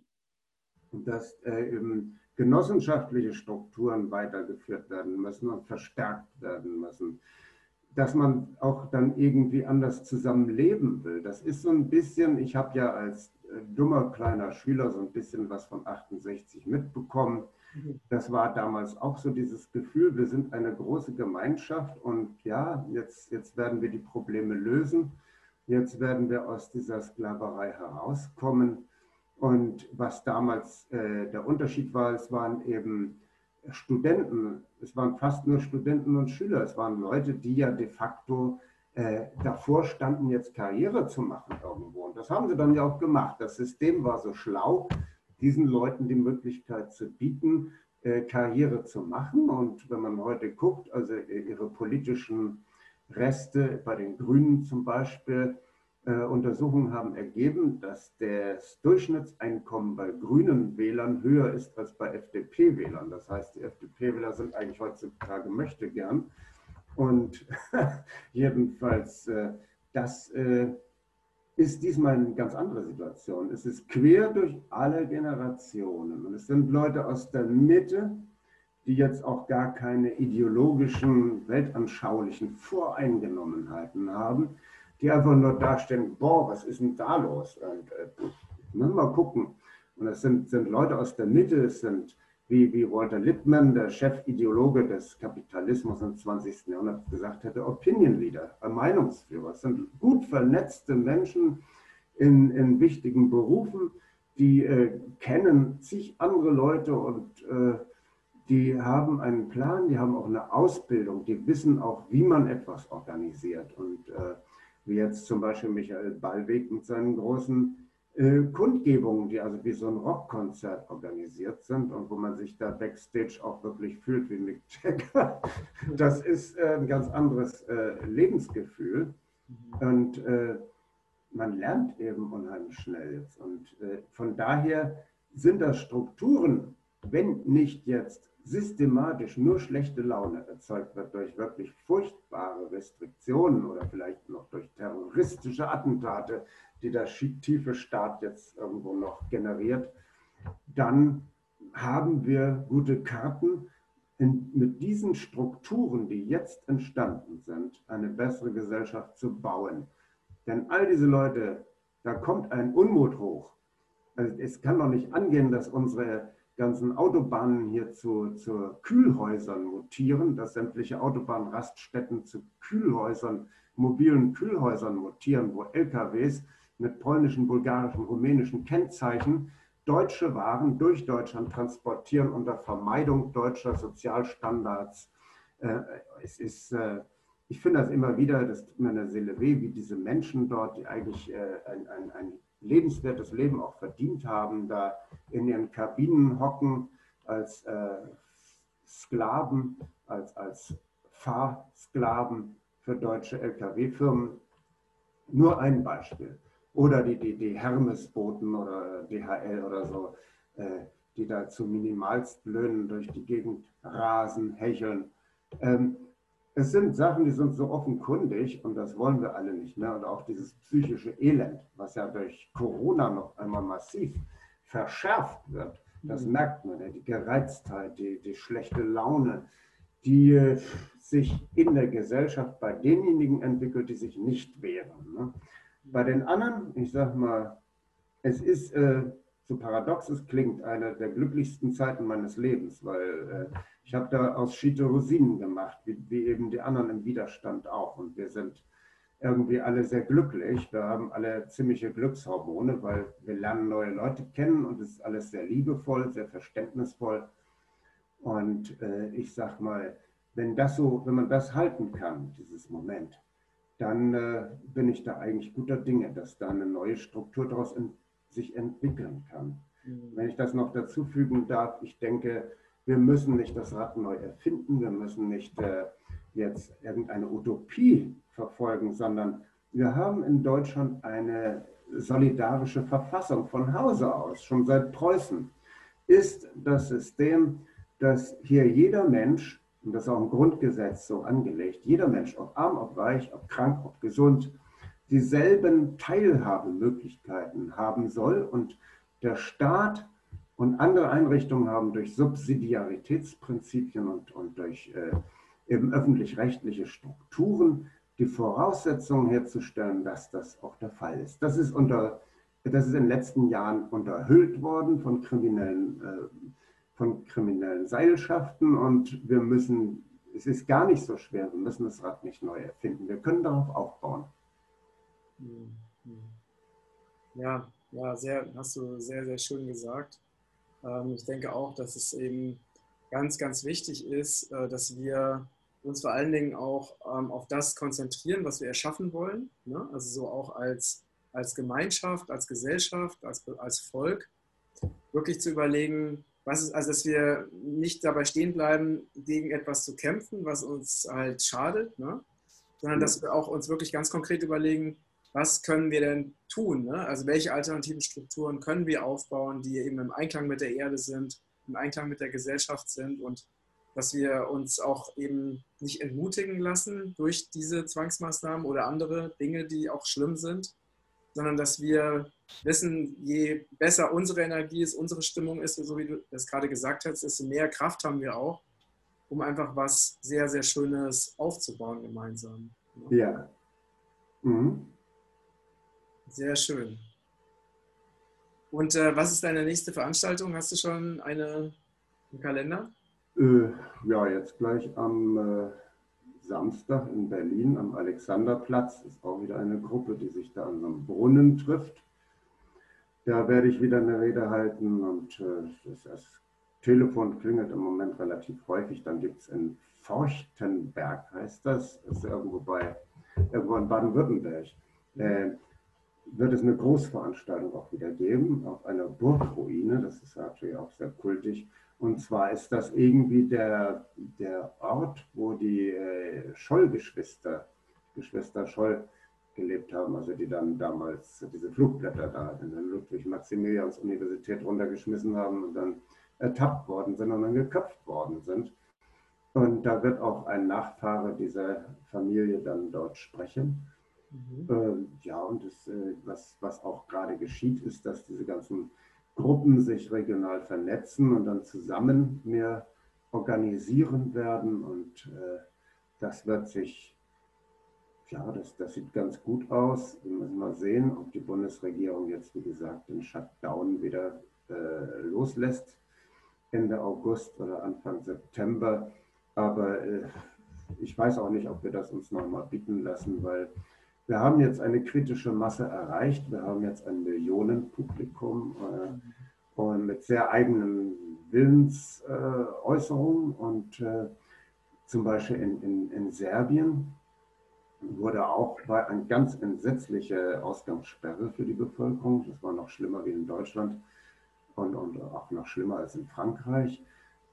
dass äh, genossenschaftliche Strukturen weitergeführt werden müssen und verstärkt werden müssen dass man auch dann irgendwie anders zusammenleben will. Das ist so ein bisschen, ich habe ja als äh, dummer kleiner Schüler so ein bisschen was von 68 mitbekommen. Mhm. Das war damals auch so dieses Gefühl, wir sind eine große Gemeinschaft und ja, jetzt, jetzt werden wir die Probleme lösen. Jetzt werden wir aus dieser Sklaverei herauskommen. Und was damals äh, der Unterschied war, es waren eben Studenten, es waren fast nur Studenten und Schüler, es waren Leute, die ja de facto äh, davor standen, jetzt Karriere zu machen irgendwo. Und das haben sie dann ja auch gemacht. Das System war so schlau, diesen Leuten die Möglichkeit zu bieten, äh, Karriere zu machen. Und wenn man heute guckt, also äh, ihre politischen Reste bei den Grünen zum Beispiel, Untersuchungen haben ergeben, dass das Durchschnittseinkommen bei grünen Wählern höher ist als bei FDP-Wählern. Das heißt, die FDP-Wähler sind eigentlich heutzutage möchte gern. Und *laughs* jedenfalls, äh, das äh, ist diesmal eine ganz andere Situation. Es ist quer durch alle Generationen. Und es sind Leute aus der Mitte, die jetzt auch gar keine ideologischen, weltanschaulichen Voreingenommenheiten haben, die einfach nur dastehen, boah, was ist denn da los? Und äh, mal gucken. Und es sind, sind Leute aus der Mitte, es sind wie, wie Walter Lippmann, der Chefideologe des Kapitalismus im 20. Jahrhundert, gesagt hätte, Opinion Leader, Meinungsführer. Es sind gut vernetzte Menschen in, in wichtigen Berufen, die äh, kennen zig andere Leute und äh, die haben einen Plan, die haben auch eine Ausbildung, die wissen auch, wie man etwas organisiert. Und äh, wie jetzt zum Beispiel Michael Ballweg mit seinen großen äh, Kundgebungen, die also wie so ein Rockkonzert organisiert sind und wo man sich da backstage auch wirklich fühlt wie Mick *laughs* Jagger. Das ist äh, ein ganz anderes äh, Lebensgefühl. Mhm. Und man lernt eben unheimlich schnell jetzt. Und von daher sind das Strukturen, wenn nicht jetzt systematisch nur schlechte Laune erzeugt wird durch wirklich furchtbare Restriktionen oder vielleicht noch durch terroristische Attentate, die der tiefe Staat jetzt irgendwo noch generiert, dann haben wir gute Karten, in, mit diesen Strukturen, die jetzt entstanden sind, eine bessere Gesellschaft zu bauen. Denn all diese Leute, da kommt ein Unmut hoch. Also es kann doch nicht angehen, dass unsere ganzen Autobahnen hier zu, zu Kühlhäusern mutieren, dass sämtliche Autobahnraststätten zu Kühlhäusern, mobilen Kühlhäusern mutieren, wo LKWs mit polnischen, bulgarischen, rumänischen Kennzeichen deutsche Waren durch Deutschland transportieren unter Vermeidung deutscher Sozialstandards. Äh, es ist, äh, ich finde das immer wieder, das tut mir in der Seele weh, wie diese Menschen dort, die eigentlich äh, ein, ein, ein lebenswertes Leben auch verdient haben, da in ihren Kabinen hocken als Sklaven, als, als Fahrsklaven für deutsche Lkw-Firmen. Nur ein Beispiel. Oder die, die, die Hermes-Boten oder DHL oder so, äh, die da zu Minimalstlöhnen durch die Gegend rasen, hecheln. Ähm, es sind Sachen, die sind so offenkundig und das wollen wir alle nicht mehr. Und auch dieses psychische Elend, was ja durch Corona noch einmal massiv verschärft wird, das mhm. merkt man. Die Gereiztheit, die, die schlechte Laune, die äh, sich in der Gesellschaft bei denjenigen entwickelt, die sich nicht wehren. Ne? Bei den anderen, ich sag mal, es ist äh, so paradox es klingt, eine der glücklichsten Zeiten meines Lebens, weil äh, ich habe da aus Schiete Rosinen gemacht, wie, wie, eben die anderen im Widerstand auch. Und wir sind irgendwie alle sehr glücklich. Wir haben alle ziemliche Glückshormone, weil wir lernen neue Leute kennen und es ist alles sehr liebevoll, sehr verständnisvoll. Und äh, ich sag mal, wenn das so, wenn man das halten kann, dieses Moment, dann äh, bin ich da eigentlich guter Dinge, dass da eine neue Struktur daraus in, sich entwickeln kann. Mhm. Wenn ich das noch dazu fügen darf, ich denke, wir müssen nicht das Rad neu erfinden, wir müssen nicht äh, jetzt irgendeine Utopie verfolgen, sondern wir haben in Deutschland eine solidarische Verfassung von Hause aus, schon seit Preußen, ist das System, dass hier jeder Mensch, und das ist auch im Grundgesetz so angelegt, jeder Mensch, ob arm, ob reich, ob krank, ob gesund, dieselben Teilhabemöglichkeiten haben soll und der Staat und andere Einrichtungen haben durch Subsidiaritätsprinzipien und, und durch äh, eben öffentlich-rechtliche Strukturen die Voraussetzungen herzustellen, dass das auch der Fall ist. Das ist, unter, das ist in den letzten Jahren unterhüllt worden von kriminellen, äh, von kriminellen Seilschaften und wir müssen, es ist gar nicht so schwer, wir müssen das Rad nicht neu erfinden. Wir können darauf aufbauen. Hm, hm. Ja, ja, sehr, hast du sehr, sehr schön gesagt. Ähm, ich denke auch, dass es eben ganz, ganz wichtig ist, äh, dass wir uns vor allen Dingen auch ähm, auf das konzentrieren, was wir erschaffen wollen. Ne? Also so auch als, als Gemeinschaft, als Gesellschaft, als, als Volk, wirklich zu überlegen, was ist, also dass wir nicht dabei stehen bleiben, gegen etwas zu kämpfen, was uns halt schadet, ne? sondern dass wir auch uns wirklich ganz konkret überlegen, was können wir denn tun? Ne? Also welche alternativen Strukturen können wir aufbauen, die eben im Einklang mit der Erde sind, im Einklang mit der Gesellschaft sind und dass wir uns auch eben nicht entmutigen lassen durch diese Zwangsmaßnahmen oder andere Dinge, die auch schlimm sind, sondern dass wir wissen, je besser unsere Energie ist, unsere Stimmung ist, so wie du das gerade gesagt hast, desto mehr Kraft haben wir auch, um einfach was sehr, sehr Schönes aufzubauen gemeinsam. Ja, Mhm. Sehr schön. Und äh, was ist deine nächste Veranstaltung? Hast du schon eine im Kalender? Äh, ja, jetzt gleich am äh, Samstag in Berlin am Alexanderplatz ist auch wieder eine Gruppe, die sich da an einem Brunnen trifft. Da werde ich wieder eine Rede halten und äh, das, das, Telefon klingelt im Moment relativ häufig. Dann gibt es in Forchtenberg, heißt das, ist irgendwo bei irgendwo in Baden-Württemberg. Äh, wird es eine Großveranstaltung auch wieder geben auf einer Burgruine. Das ist natürlich auch sehr kultig. Und zwar ist das irgendwie der, der Ort, wo die äh, Scholl-Geschwister, Geschwister Scholl, gelebt haben, also die dann damals diese Flugblätter da in der Ludwig-Maximilians-Universität runtergeschmissen haben und dann ertappt worden sind und dann geköpft worden sind. Und da wird auch ein Nachfahre dieser Familie dann dort sprechen. Mhm. Ähm, ja, und das, äh, was, was auch gerade geschieht, ist, dass diese ganzen Gruppen sich regional vernetzen und dann zusammen mehr organisieren werden. Und äh, das wird sich, ja, das, das sieht ganz gut aus. Wir müssen mal sehen, ob die Bundesregierung jetzt, wie gesagt, den Shutdown wieder äh, loslässt. Ende August oder Anfang September. Aber äh, ich weiß auch nicht, ob wir das uns nochmal bieten lassen, weil wir haben jetzt eine kritische Masse erreicht. Wir haben jetzt ein Millionenpublikum äh, und mit sehr eigenen Willensäußerungen. Äh, und äh, zum Beispiel in, in, in Serbien wurde auch bei eine ganz entsetzliche Ausgangssperre für die Bevölkerung. Das war noch schlimmer wie in Deutschland und, und auch noch schlimmer als in Frankreich.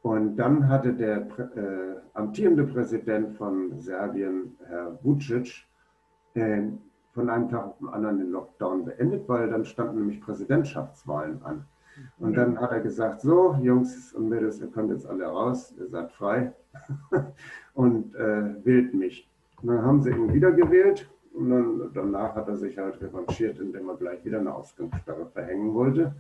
Und dann hatte der äh, amtierende Präsident von Serbien, Herr Vucic, äh, von einem Tag auf den anderen den Lockdown beendet, weil dann standen nämlich Präsidentschaftswahlen an. Und dann hat er gesagt, so Jungs und Mädels, ihr könnt jetzt alle raus, ihr seid frei *laughs* und äh, wählt mich. Und dann haben sie ihn wieder gewählt und dann, danach hat er sich halt revanchiert, indem er gleich wieder eine Ausgangssperre verhängen wollte.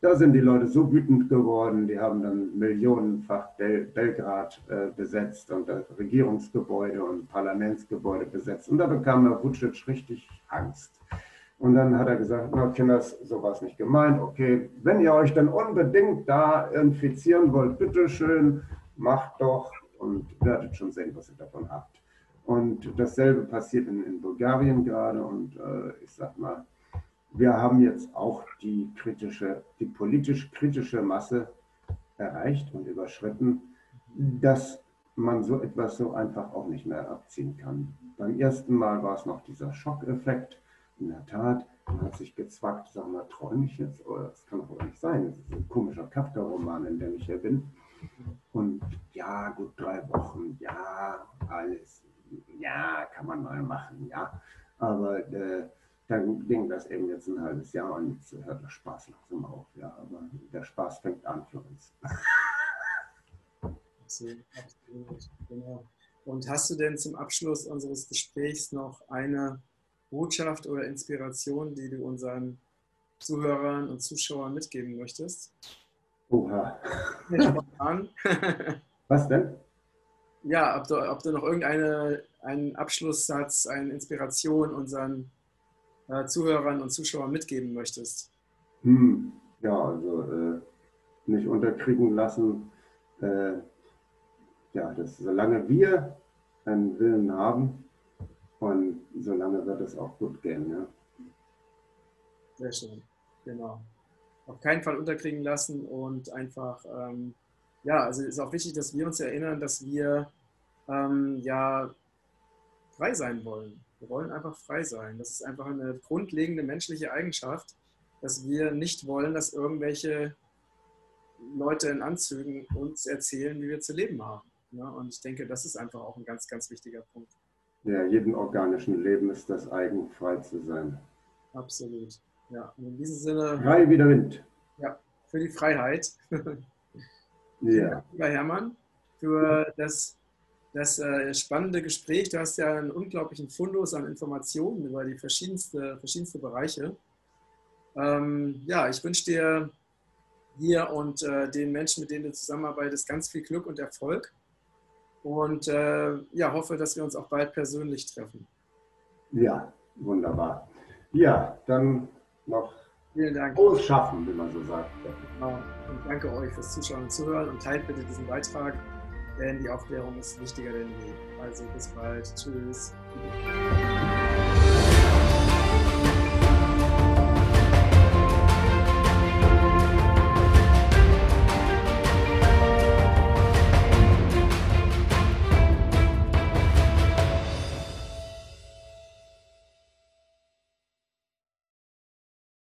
Da sind die Leute so wütend geworden, die haben dann millionenfach Bel Belgrad äh, besetzt und das Regierungsgebäude und Parlamentsgebäude besetzt. Und da bekam Herr Vucic richtig Angst. Und dann hat er gesagt, na Kinders, so war es nicht gemeint. Okay, wenn ihr euch dann unbedingt da infizieren wollt, bitteschön, macht doch und werdet schon sehen, was ihr davon habt. Und dasselbe passiert in, in Bulgarien gerade und äh, ich sag mal, wir haben jetzt auch die kritische, die politisch kritische Masse erreicht und überschritten, dass man so etwas so einfach auch nicht mehr abziehen kann. Beim ersten Mal war es noch dieser Schockeffekt. In der Tat, man hat sich gezwackt, sag mal, träume ich jetzt? Oder das kann doch nicht sein. Das ist ein komischer Kafka-Roman, in dem ich hier bin. Und ja, gut, drei Wochen, ja, alles, ja, kann man mal machen, ja. Aber äh, dann ging das eben jetzt ein halbes Jahr und jetzt hört der Spaß langsam auf. Ja, aber der Spaß fängt an für uns. *laughs* Absolut, absolut, genau. Und hast du denn zum Abschluss unseres Gesprächs noch eine Botschaft oder Inspiration, die du unseren Zuhörern und Zuschauern mitgeben möchtest? Oha. *laughs* Was denn? Ja, ob du, ob du noch irgendeinen Abschlusssatz, eine Inspiration unseren äh, Zuhörern und Zuschauern mitgeben möchtest? Hm, ja, also äh, nicht unterkriegen lassen. Äh, ja, dass solange wir einen Willen haben und solange wird es auch gut gehen. Ja. Sehr schön, genau. Auf keinen Fall unterkriegen lassen und einfach, ähm, ja, also es ist auch wichtig, dass wir uns erinnern, dass wir ähm, ja frei sein wollen. Wir wollen einfach frei sein. Das ist einfach eine grundlegende menschliche Eigenschaft, dass wir nicht wollen, dass irgendwelche Leute in Anzügen uns erzählen, wie wir zu leben haben. Und ich denke, das ist einfach auch ein ganz, ganz wichtiger Punkt. Ja, jedem organischen Leben ist das eigen, frei zu sein. Absolut. Ja, und in diesem Sinne. Frei wie der Wind. Ja, für die Freiheit. *laughs* ja. Lieber Hermann, für das das äh, spannende Gespräch. Du hast ja einen unglaublichen Fundus an Informationen über die verschiedensten verschiedenste Bereiche. Ähm, ja, ich wünsche dir dir und äh, den Menschen, mit denen du zusammenarbeitest, ganz viel Glück und Erfolg. Und äh, ja, hoffe, dass wir uns auch bald persönlich treffen. Ja, Wunderbar. Ja, dann noch Vielen Dank. Frohes Schaffen, wie man so sagt. Genau. Und danke euch fürs Zuschauen und Zuhören und teilt bitte diesen Beitrag, denn die Aufklärung ist wichtiger denn je. Also bis bald. Tschüss.